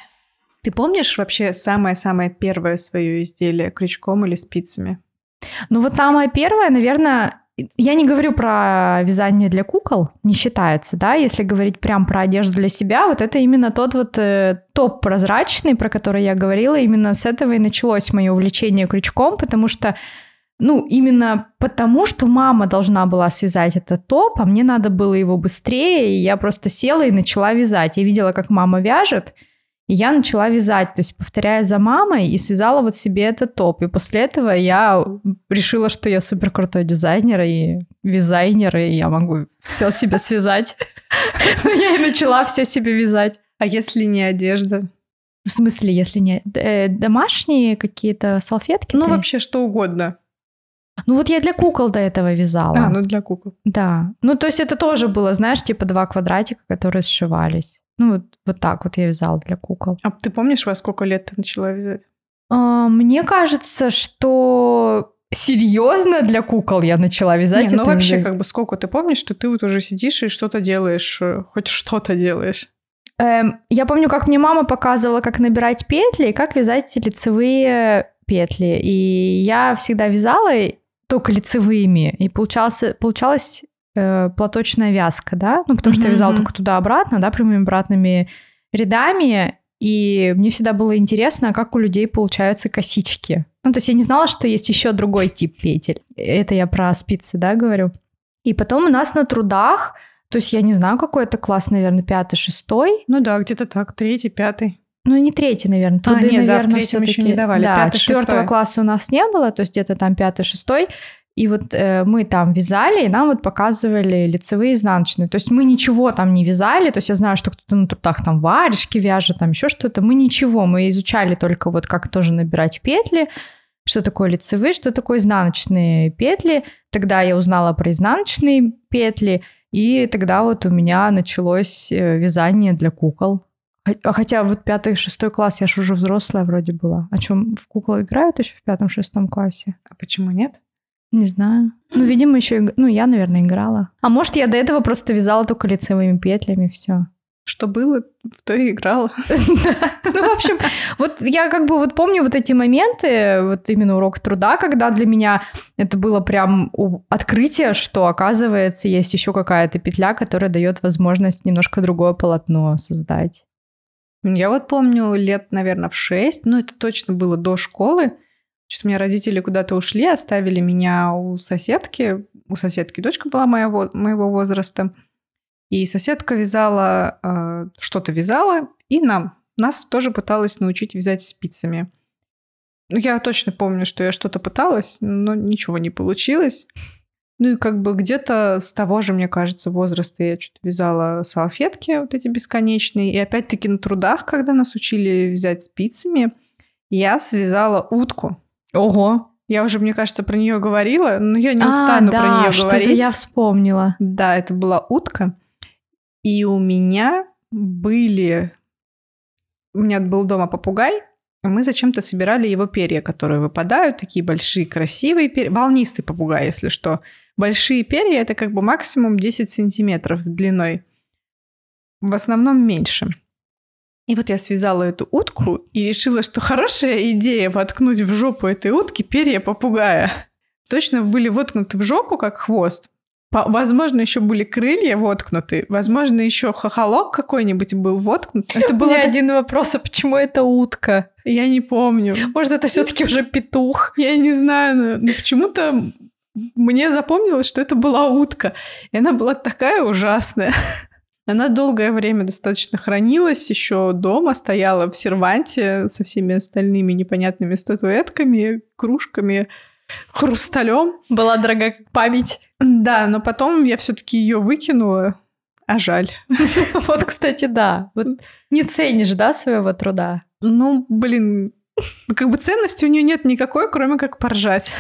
Ты помнишь вообще самое-самое первое свое изделие крючком или спицами? Ну вот самое первое, наверное, я не говорю про вязание для кукол, не считается, да, если говорить прям про одежду для себя, вот это именно тот вот э, топ прозрачный, про который я говорила, именно с этого и началось мое увлечение крючком, потому что ну, именно потому, что мама должна была связать этот топ, а мне надо было его быстрее, и я просто села и начала вязать. Я видела, как мама вяжет, и я начала вязать, то есть повторяя за мамой, и связала вот себе этот топ. И после этого я решила, что я супер крутой дизайнер и вязайнер, и я могу все себе связать. Ну, Я и начала все себе вязать. А если не одежда? В смысле, если не э, домашние какие-то салфетки? Ну, ты? вообще что угодно. Ну вот я для кукол до этого вязала. А, ну для кукол. Да. Ну, то есть это тоже было, знаешь, типа два квадратика, которые сшивались. Ну, вот, вот так вот я вязала для кукол. А ты помнишь, во сколько лет ты начала вязать? А, мне кажется, что серьезно для кукол я начала вязать. Не, ну вообще, взять- как бы сколько ты помнишь, что ты вот уже сидишь и что-то делаешь, э, хоть что-то делаешь? Эм, я помню, как мне мама показывала, как набирать петли и как вязать лицевые петли. И я всегда вязала только лицевыми. И получался, получалась э, платочная вязка, да? Ну, потому что я вязала только туда-обратно, да, прямыми обратными рядами. И мне всегда было интересно, а как у людей получаются косички. Ну, то есть я не знала, что есть еще другой тип петель. Это я про спицы, да, говорю. И потом у нас на трудах, то есть я не знаю, какой это класс, наверное, пятый, шестой. Ну да, где-то так, третий, пятый. Ну, не третий, наверное. А, Труды, нет, да, в наверное, третьем еще не давали, Да, пятый, четвертого шестой. класса у нас не было, то есть где-то там пятый, шестой. И вот э, мы там вязали, и нам вот показывали лицевые и изнаночные. То есть мы ничего там не вязали. То есть я знаю, что кто-то на трудах там варежки вяжет, там еще что-то. Мы ничего, мы изучали только вот как тоже набирать петли, что такое лицевые, что такое изнаночные петли. Тогда я узнала про изнаночные петли, и тогда вот у меня началось э, вязание для кукол. А Хотя вот пятый, шестой класс, я же уже взрослая вроде была. О чем в куклы играют еще в пятом, шестом классе? А почему нет? Не знаю. Ну, видимо, еще... Ну, я, наверное, играла. А может, я до этого просто вязала только лицевыми петлями, все. Что было, в то и играла. Ну, в общем, вот я как бы вот помню вот эти моменты, вот именно урок труда, когда для меня это было прям открытие, что, оказывается, есть еще какая-то петля, которая дает возможность немножко другое полотно создать. Я вот помню лет, наверное, в шесть, ну это точно было до школы, Что-то у меня родители куда-то ушли, оставили меня у соседки. У соседки дочка была моего, моего возраста. И соседка вязала, э, что-то вязала, и нам, нас тоже пыталась научить вязать спицами. Ну, я точно помню, что я что-то пыталась, но ничего не получилось. Ну и как бы где-то с того же, мне кажется, возраста я что-то вязала салфетки вот эти бесконечные. И опять-таки на трудах, когда нас учили вязать спицами, я связала утку. Ого. Я уже, мне кажется, про нее говорила, но я не А, устану да, про нее что-то говорить. я вспомнила. Да, это была утка. И у меня были... У меня был дома попугай, и мы зачем-то собирали его перья, которые выпадают, такие большие, красивые перья. Волнистый попугай, если что. Большие перья — это как бы максимум 10 сантиметров длиной. В основном меньше. И вот я связала эту утку и решила, что хорошая идея воткнуть в жопу этой утки перья попугая. Точно были воткнуты в жопу, как хвост. По- Возможно, еще были крылья воткнуты. Возможно, еще хохолок какой-нибудь был воткнут. Это так- один вопрос, а почему это утка? Я не помню. Может, это все-таки уже петух? Я не знаю, но почему-то мне запомнилось, что это была утка. И она была такая ужасная. Она долгое время достаточно хранилась, еще дома стояла в серванте со всеми остальными непонятными статуэтками, кружками, хрусталем. Была дорога как память. Да, но потом я все-таки ее выкинула, а жаль. Вот, кстати, да. Вот не ценишь, да, своего труда? Ну, блин, как бы ценности у нее нет никакой, кроме как поржать.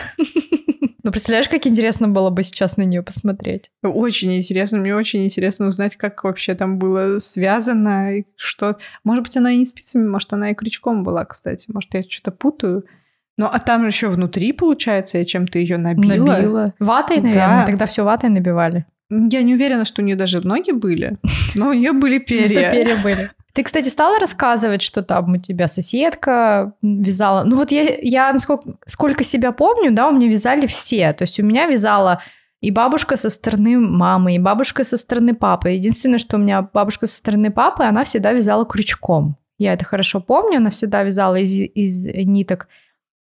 Ну, представляешь, как интересно было бы сейчас на нее посмотреть? Очень интересно, мне очень интересно узнать, как вообще там было связано, и что... Может быть, она и не спицами, может, она и крючком была, кстати. Может, я что-то путаю. Ну, а там еще внутри, получается, я чем-то ее набила. Набила. Ватой, Да. наверное. Тогда все ватой набивали. Я не уверена, что у нее даже ноги были, но у нее были перья. перья были. Ты, кстати, стала рассказывать, что там у тебя соседка вязала. Ну вот я, я насколько, сколько себя помню, да, у меня вязали все. То есть у меня вязала и бабушка со стороны мамы, и бабушка со стороны папы. Единственное, что у меня бабушка со стороны папы, она всегда вязала крючком. Я это хорошо помню, она всегда вязала из, из ниток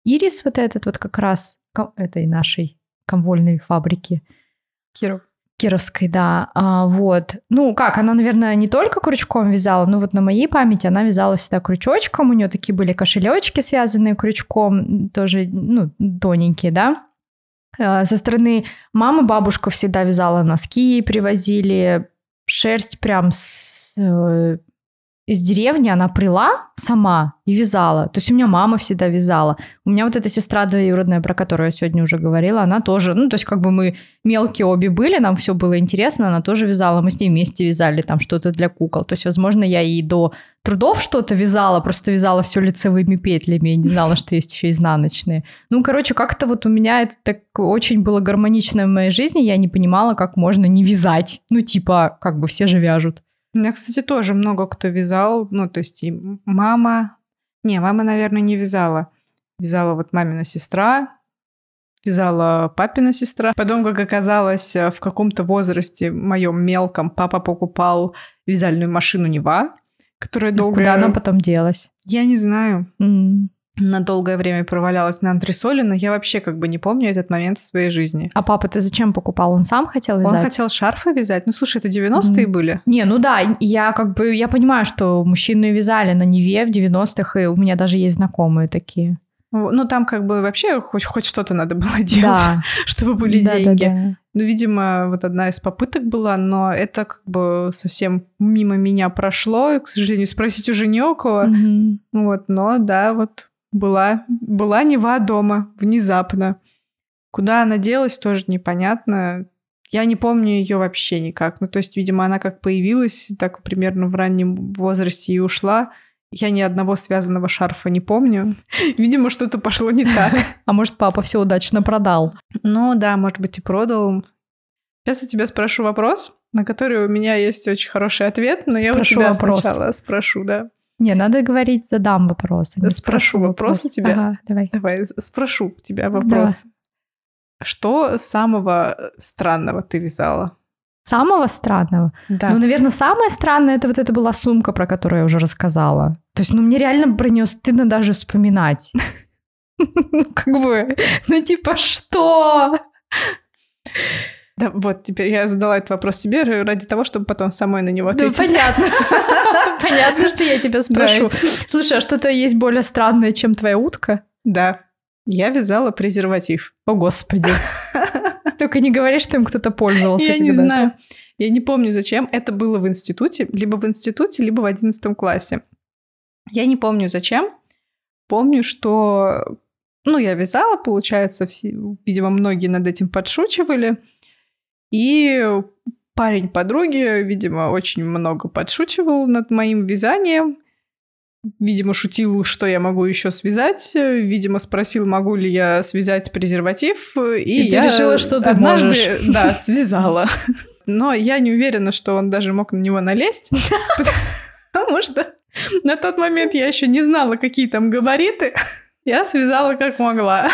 ирис вот этот вот как раз этой нашей комвольной фабрики. Киров. Кировской, да. А, вот. Ну, как, она, наверное, не только крючком вязала, но вот на моей памяти она вязала всегда крючочком. У нее такие были кошелечки, связанные крючком, тоже, ну, тоненькие, да. А, Со стороны мамы бабушка всегда вязала носки, привозили шерсть прям с, э, из деревни, она прила сама и вязала. То есть у меня мама всегда вязала. У меня вот эта сестра двоюродная, про которую я сегодня уже говорила, она тоже, ну, то есть как бы мы мелкие обе были, нам все было интересно, она тоже вязала, мы с ней вместе вязали там что-то для кукол. То есть, возможно, я и до трудов что-то вязала, просто вязала все лицевыми петлями, я не знала, что есть еще изнаночные. Ну, короче, как-то вот у меня это так очень было гармонично в моей жизни, я не понимала, как можно не вязать. Ну, типа, как бы все же вяжут. У меня, кстати, тоже много кто вязал. Ну, то есть и мама... Не, мама, наверное, не вязала. Вязала вот мамина сестра, вязала папина сестра. Потом, как оказалось, в каком-то возрасте моем мелком папа покупал вязальную машину Нева, которая долго... Куда она потом делась? Я не знаю. М. На долгое время провалялась на антресоле, но я вообще как бы не помню этот момент в своей жизни. А папа ты зачем покупал? Он сам хотел Он вязать? хотел шарфы вязать. Ну, слушай, это 90-е Мгм. были. Не, ну да, я как бы, я понимаю, что мужчины вязали на Неве в 90-х, и у меня даже есть знакомые такие. Ну, там как бы вообще хоть, хоть что-то надо было делать, Да, чтобы были да, да, деньги. да. Ну, видимо, вот одна из попыток была, но это как бы совсем мимо меня прошло. И, к сожалению, спросить уже не у кого. Мгм. Вот, но да, вот была, была Нева дома внезапно. Куда она делась, тоже непонятно. Я не помню ее вообще никак. Ну, то есть, видимо, она как появилась, так примерно в раннем возрасте и ушла. Я ни одного связанного шарфа не помню. Видимо, что-то пошло не так. А может, папа все удачно продал? Ну да, может быть, и продал. Сейчас я тебя спрошу вопрос, на который у меня есть очень хороший ответ, но я у Спрошу тебя вопрос. сначала спрошу, да. Не, надо говорить, задам вопрос. а Спрошу вопрос у тебя. Ага, давай. Давай спрошу у тебя вопрос. Что самого странного ты вязала? Самого странного? Да. Ну, наверное, самое странное, это вот это была сумка, про которую я уже рассказала. То есть, ну, мне реально про нее стыдно даже вспоминать. Ну, как бы, ну типа что? Да, вот теперь я задала этот вопрос тебе ради того, чтобы потом самой на него ответить. Да, понятно. Понятно, что я тебя спрошу. Слушай, а что-то есть более странное, чем твоя утка? Да. Я вязала презерватив. О, Господи. Только не говори, что им кто-то пользовался. Я не знаю. Я не помню, зачем. Это было в институте. Либо в институте, либо в одиннадцатом классе. Я не помню, зачем. Помню, что... Ну, я вязала, получается, все, видимо, многие над этим подшучивали. И парень подруги, видимо, очень много подшучивал над моим вязанием. Видимо, шутил, что я могу еще связать. Видимо, спросил, могу ли я связать презерватив. И, и я решила, что ты однажды, можешь. Да, связала. Но я не уверена, что он даже мог на него налезть. Потому что на тот момент я еще не знала, какие там габариты. Я связала как могла.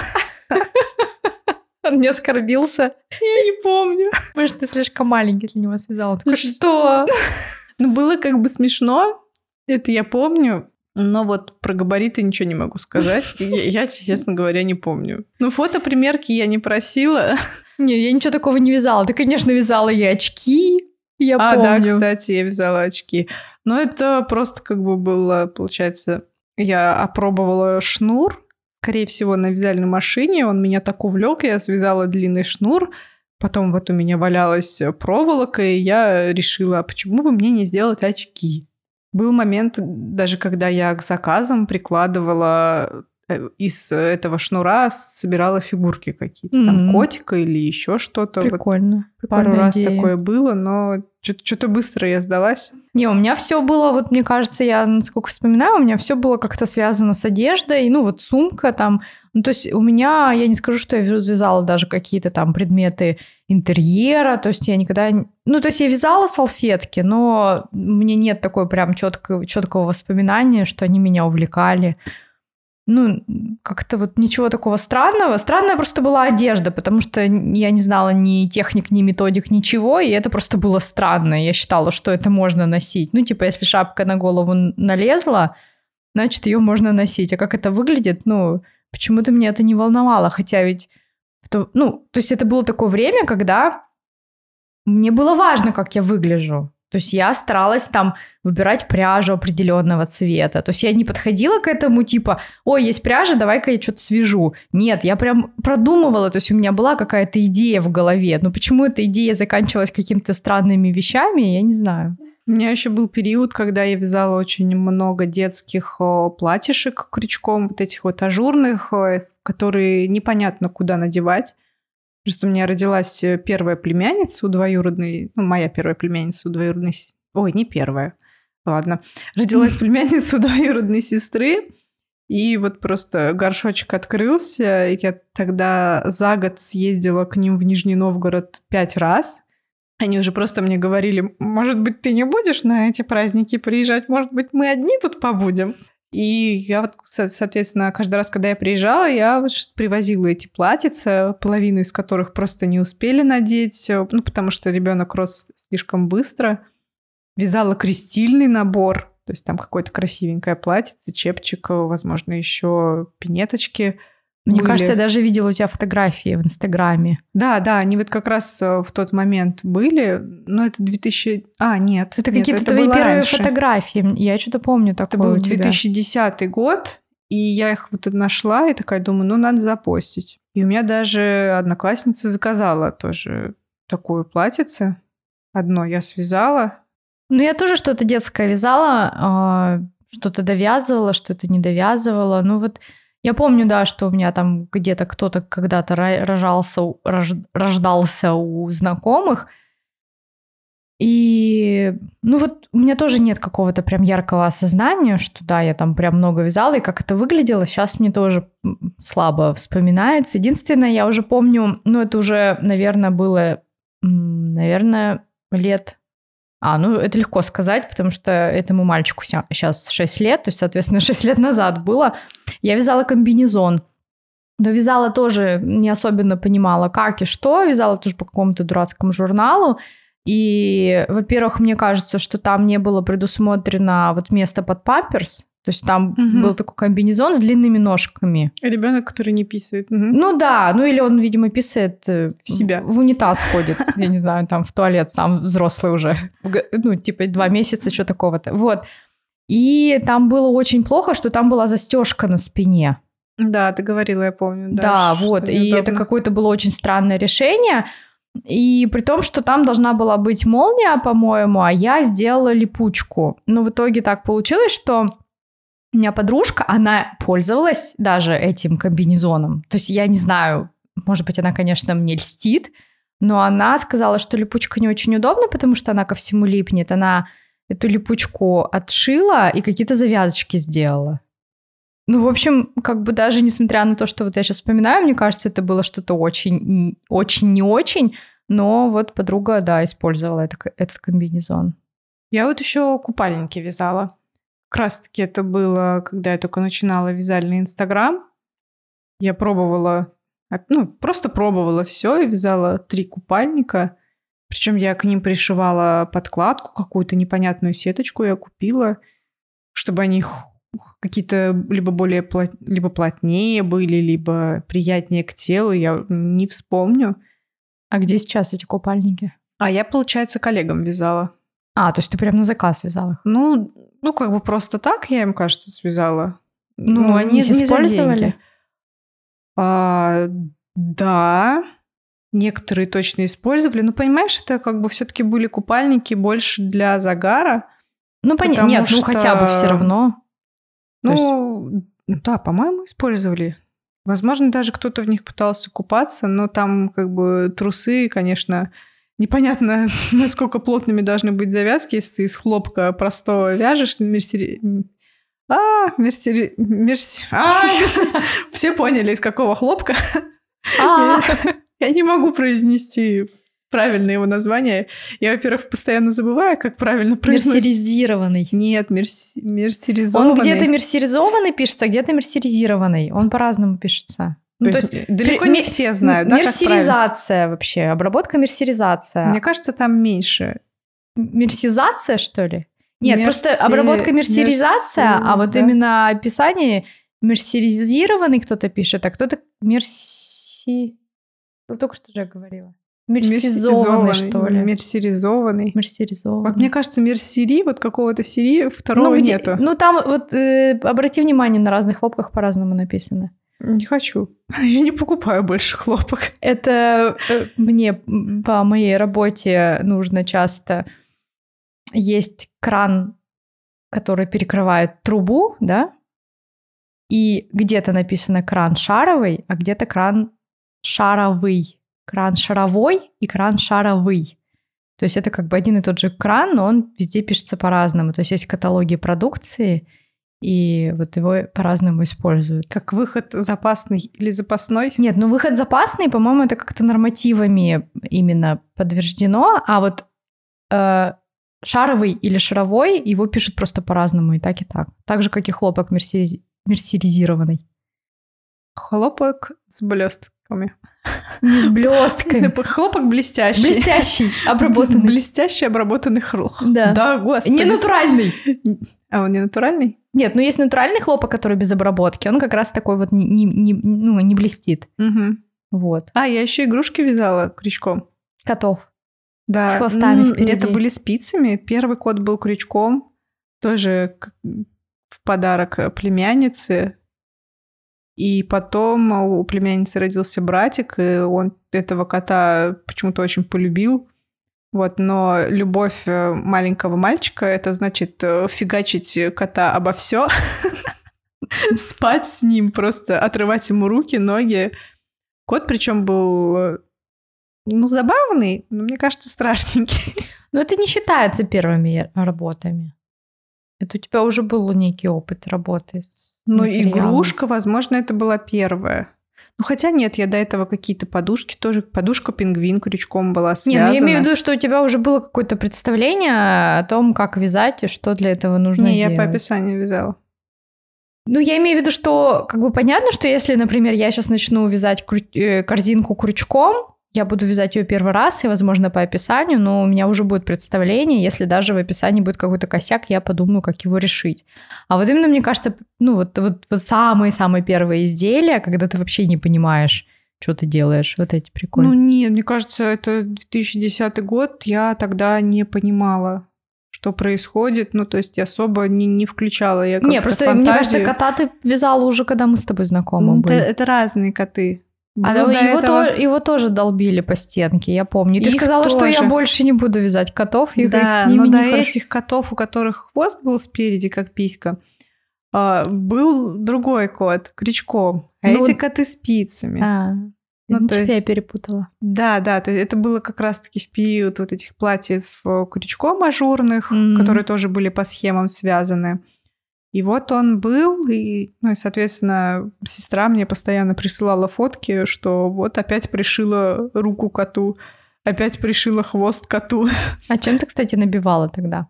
Он не оскорбился. Я не помню. Может, ты слишком маленький для него связала. Такой, что? Ну, было как бы смешно. Это я помню. Но вот про габариты ничего не могу сказать. Я, я, честно говоря, не помню. Ну, фото примерки я не просила. Не, я ничего такого не вязала. Ты, конечно, вязала и очки. Я а, помню. да, кстати, я вязала очки. Но это просто как бы было, получается, я опробовала шнур, скорее всего, на вязальной машине. Он меня так увлек, я связала длинный шнур. Потом вот у меня валялась проволока, и я решила, а почему бы мне не сделать очки? Был момент, даже когда я к заказам прикладывала из этого шнура собирала фигурки какие-то, mm-hmm. там котика или еще что-то. Прикольно. Вот пару раз идея. такое было, но что-то быстро я сдалась. Не, у меня все было, вот мне кажется, я насколько вспоминаю, у меня все было как-то связано с одеждой, ну вот сумка там, ну то есть у меня, я не скажу, что я вязала даже какие-то там предметы интерьера, то есть я никогда, ну то есть я вязала салфетки, но мне нет такой прям четкого, четкого воспоминания, что они меня увлекали ну, как-то вот ничего такого странного. Странная просто была одежда, потому что я не знала ни техник, ни методик, ничего, и это просто было странно. Я считала, что это можно носить. Ну, типа, если шапка на голову налезла, значит, ее можно носить. А как это выглядит, ну, почему-то меня это не волновало, хотя ведь... То, ну, то есть это было такое время, когда мне было важно, как я выгляжу. То есть я старалась там выбирать пряжу определенного цвета. То есть я не подходила к этому типа, ой, есть пряжа, давай-ка я что-то свяжу. Нет, я прям продумывала, то есть у меня была какая-то идея в голове. Но почему эта идея заканчивалась какими-то странными вещами, я не знаю. У меня еще был период, когда я вязала очень много детских платьишек крючком, вот этих вот ажурных, которые непонятно куда надевать. Просто у меня родилась э, первая племянница у двоюродной, ну, моя первая племянница у двоюродной... Ой, не первая, ладно. Родилась племянница у двоюродной сестры, и вот просто горшочек открылся, и я тогда за год съездила к ним в Нижний Новгород пять раз. Они уже просто мне говорили, может быть, ты не будешь на эти праздники приезжать, может быть, мы одни тут побудем. И я вот, соответственно, каждый раз, когда я приезжала, я вот привозила эти платьица, половину из которых просто не успели надеть, э, ну, потому что ребенок рос слишком быстро. Вязала крестильный набор, то есть там какое-то красивенькое платьице, чепчик, возможно, еще пинеточки – мне были. кажется, я даже видела у тебя фотографии в Инстаграме. Да, да, они вот как раз э, в тот момент были. Но это 2000... А, нет. Это какие-то твои первые раньше. фотографии. Я что-то помню такое Это был 2010 год, и я их вот нашла, и такая думаю, ну, надо запостить. И у меня даже одноклассница заказала тоже такое платьице. Одно я связала. Ну, я тоже что-то детское вязала, а, что-то довязывала, что-то не довязывала. Ну, вот я помню, да, что у меня там где-то кто-то когда-то рожался, рождался у знакомых. И, ну вот, у меня тоже нет какого-то прям яркого осознания, что да, я там прям много вязала, и как это выглядело, сейчас мне тоже слабо вспоминается. Единственное, я уже помню, ну это уже, наверное, было, наверное, лет а, ну это легко сказать, потому что этому мальчику сейчас 6 лет, то есть, соответственно, 6 лет назад было. Я вязала комбинезон. Но вязала тоже не особенно понимала, как и что. Вязала тоже по какому-то дурацкому журналу. И, во-первых, мне кажется, что там не было предусмотрено вот место под памперс. То есть там Мгм. был такой комбинезон с длинными ножками. Ребенок, который не писает. Мгм. Ну да, ну или он, видимо, писает э, В себя. В унитаз ходит, я не знаю, там в туалет сам взрослый уже. Ну, типа два месяца, что такого-то. Вот. И там было очень плохо, что там была застежка на спине. Да, ты говорила, я помню. Да, что вот. И неудобно. это какое-то было очень странное решение. И при том, что там должна была быть молния, по-моему, а я сделала липучку. Но в итоге так получилось, что у меня подружка, она пользовалась даже этим комбинезоном. То есть я не знаю, может быть, она, конечно, мне льстит, но она сказала, что липучка не очень удобна, потому что она ко всему липнет. Она эту липучку отшила и какие-то завязочки сделала. Ну, в общем, как бы даже несмотря на то, что вот я сейчас вспоминаю, мне кажется, это было что-то очень, очень не очень, но вот подруга, да, использовала это, этот комбинезон. Я вот еще купальники вязала. Как раз таки это было, когда я только начинала вязальный Инстаграм. Я пробовала, а, ну, просто пробовала все и вязала три купальника. Причем я к ним пришивала подкладку, какую-то непонятную сеточку я купила, чтобы они какие-то либо более плот- либо плотнее были, либо приятнее к телу, я не вспомню. А где сейчас эти купальники? А я, получается, коллегам вязала. А, то есть ты прям на заказ вязал их? Ну, ну, как бы просто так я им, кажется, связала. Ну, они их использовали? А, да, некоторые точно использовали. Но понимаешь, это как бы все-таки были купальники больше для загара. Ну, понятно. Нет, ну хотя бы что- все равно. Ну, да, по-моему, использовали. Возможно, даже кто-то в них пытался купаться, но там как бы трусы, конечно, непонятно, насколько плотными должны быть завязки, если ты из хлопка простого вяжешь. Мерсери... А, мерсери... мерс- А, все поняли, из какого хлопка. А, Я не могу произнести правильное его название. Я, во-первых, постоянно забываю, как правильно произносить. мерсеризированный. Нет, мерси... мерсеризованный. Он где-то мерсеризованный пишется, а где-то мерсеризированный. Он по-разному пишется. Ну, То, есть, далеко не все знают, да? Мерсеризация вообще, обработка мерсеризация. Мне кажется, там меньше. Мерсизация, что ли? Нет, Мерси- просто обработка мерсеризация, а вот мерси- да. именно описание мерсеризированный кто-то пишет, а кто-то мерси... Ну, только что же я говорила. Мерсизованный, что ли? Мерсеризованный. Мерсеризованный. Вот мне кажется, мерсери, вот какого-то сири второго ну, где- нету. Ну, там вот э, обрати внимание, на разных хлопках по-разному написано. Не хочу. Я не покупаю больше хлопок. Это э, мне по моей работе нужно часто есть кран, который перекрывает трубу, да, и где-то написано кран шаровый, а где-то кран шаровый. Кран шаровой и кран шаровый. То есть это как бы один и тот же кран, но он везде пишется по-разному. То есть есть каталоги продукции, и вот его по-разному используют. Как выход запасный или запасной. Нет, ну выход запасный, по-моему, это как-то нормативами именно подтверждено, а вот э, шаровый или шаровой его пишут просто по-разному, и так, и так. Так же, как и хлопок мерсери- мерсеризированный. Хлопок с блестками. Не с блестками. Хлопок блестящий. Блестящий, обработанный. Блестящий обработанный хлопок. Да. Да, господи. Не натуральный. А он не натуральный? Нет, ну есть натуральный хлопок, который без обработки. Он как раз такой вот не, не- не- ну, не блестит. Угу. Вот. А, я еще игрушки вязала крючком. Котов. Да. С хвостами м, впереди. Это были спицами. Первый кот был крючком. Тоже в подарок э, племяннице. И потом у племянницы родился братик, и он этого кота почему-то очень полюбил. Вот, но любовь э, маленького мальчика это значит э, фигачить кота обо все, спать с ним, просто отрывать ему руки, ноги. Кот причем был э, ну, забавный, но мне кажется, страшненький. Но это не считается первыми работами. Это у тебя уже был некий опыт работы с Ну, игрушка, возможно, это была первая. Ну, хотя нет, я до этого какие-то подушки тоже. Подушка-пингвин крючком была Не, связана. ну я имею в виду, что у тебя уже было какое-то представление о том, как вязать и что для этого нужно Не, я делать. по описанию вязала. Ну, я имею в виду, что как бы понятно, что если, например, я сейчас начну вязать крю- э, корзинку крючком, я буду вязать ее первый раз, и, возможно, по описанию, но у меня уже будет представление, если даже в описании будет какой-то косяк, я подумаю, как его решить. А вот именно, мне кажется, ну вот, вот, вот самые-самые первые изделия, когда ты вообще не понимаешь, что ты делаешь, вот эти прикольные. Ну нет, мне кажется, это 2010 год, я тогда не понимала, что происходит, ну то есть особо не, не включала я Не, просто фантазию. мне кажется, кота ты вязала уже, когда мы с тобой знакомы это, были. это разные коты. А до его, этого- то- его тоже долбили по стенке, я помню. И Ты Их сказала, что я тоже. больше не буду вязать котов, их, да, их с ними но не до хорошо. этих котов, у которых хвост был спереди, как писька, а, был другой кот, крючком, а Ну, эти коты спицами. А, Ну, ну, то я есть- перепутала. Да, да, то есть это было как раз-таки в период вот этих платьев э, крючком ажурных, Мгм. которые тоже были по схемам связаны. И вот он был, и, ну и, соответственно, сестра мне постоянно присылала фотки, что вот опять пришила руку коту, опять пришила хвост коту. А чем ты, кстати, набивала тогда?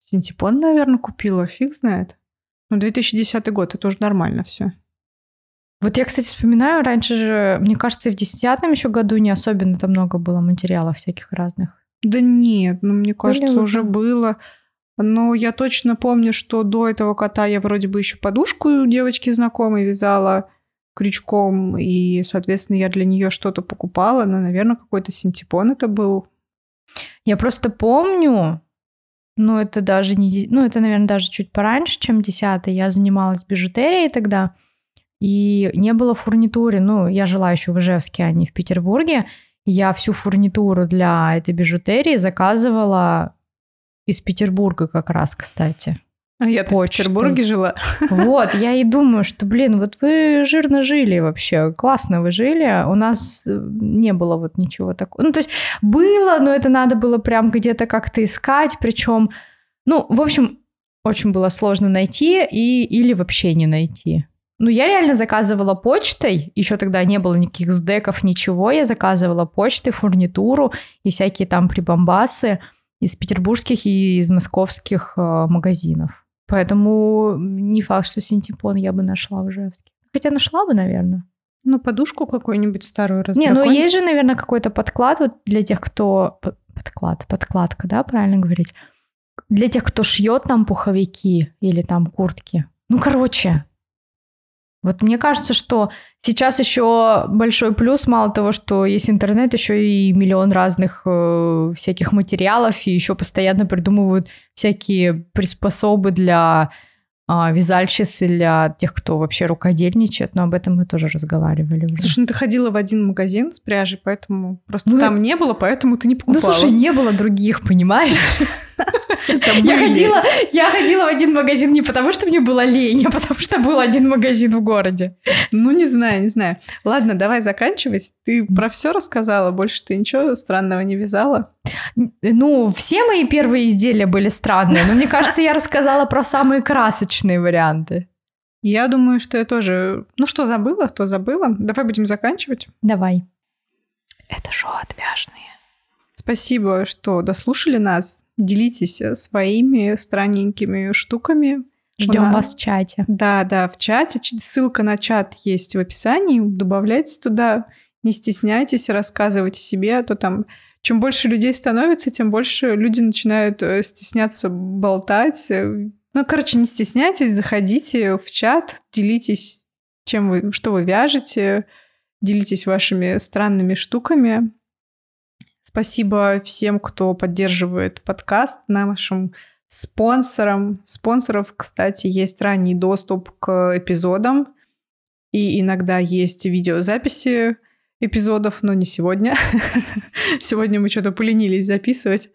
Синтепон, наверное, купила, фиг знает. Ну, 2010 год, это уже нормально все. Вот я, кстати, вспоминаю, раньше же, мне кажется, и в десятом еще году не особенно-то много было материалов всяких разных. Да нет, ну мне кажется, уже? уже было. Но я точно помню, что до этого кота я вроде бы еще подушку девочки знакомой вязала крючком, и, соответственно, я для нее что-то покупала, но, наверное, какой-то синтепон это был. Я просто помню, ну это даже не, ну это, наверное, даже чуть пораньше, чем десятый. Я занималась бижутерией тогда, и не было фурнитуры. Ну, я жила еще в Ижевске, а не в Петербурге. Я всю фурнитуру для этой бижутерии заказывала из Петербурга как раз, кстати. А я в. Петербурге жила. Вот, я и думаю, что, блин, вот вы жирно жили вообще, классно вы жили, у нас э, не было вот ничего такого. Ну, то есть было, но это надо было прям где-то как-то искать, причем, ну, в общем, очень было сложно найти и, или вообще не найти. Ну, я реально заказывала почтой, еще тогда не было никаких сдеков, ничего, я заказывала почтой, фурнитуру и всякие там прибамбасы из петербургских и из московских э, магазинов. Поэтому не факт, что синтепон я бы нашла в Ижевске. Хотя нашла бы, наверное. Ну, подушку какую-нибудь старую Не, ну раздраконить. есть же, наверное, какой-то подклад вот для тех, кто... Подклад, подкладка, да, правильно говорить? Для тех, кто шьет там пуховики или там куртки. Ну, короче, вот мне кажется, что сейчас еще большой плюс, мало того, что есть интернет, еще и миллион разных э, всяких материалов, и еще постоянно придумывают всякие приспособы для а, вязальщиц и для тех, кто вообще рукодельничает, но об этом мы тоже разговаривали уже. Слушай, ну ты ходила в один магазин с пряжей, поэтому просто Ну, там не было, поэтому ты не Ну, покупала. слушай, не было других, понимаешь? Я ходила, я ходила в один магазин не потому, что мне было лень, а потому что был один магазин в городе. Ну, не знаю, не знаю. Ладно, давай заканчивать. Ты про все рассказала, больше ты ничего странного не вязала. Ну, все мои первые изделия были странные, но мне кажется, я рассказала про самые красочные варианты. Я думаю, что я тоже... Ну что, забыла, то забыла. Давай будем заканчивать. Давай. Это шоу отвяжные. Спасибо, что дослушали нас. Делитесь э, своими странненькими штуками. Ждем нас- вас в чате. Да, да, в чате. Ссылка на чат есть в описании. Добавляйтесь туда. Не стесняйтесь, рассказывайте себе, а то там чем больше людей становится, тем больше люди начинают э, стесняться болтать. Э, Ну, короче, не стесняйтесь, заходите в чат, делитесь, чем вы, что вы вяжете, делитесь вашими странными штуками. Спасибо всем, кто поддерживает подкаст, нашим спонсорам. Спонсоров, кстати, есть ранний доступ к эпизодам, и иногда есть видеозаписи эпизодов, но не сегодня. Сегодня мы что-то поленились записывать.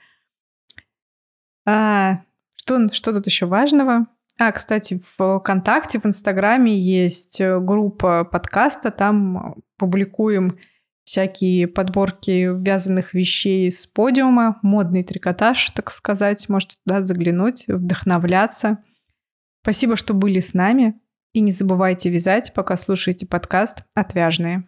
А, что, что тут еще важного? А, кстати, в ВКонтакте, в Инстаграме есть группа подкаста, там публикуем всякие подборки вязаных вещей с подиума, модный трикотаж, так сказать. Можете туда заглянуть, вдохновляться. Спасибо, что были с нами. И не забывайте вязать, пока слушаете подкаст «Отвяжные».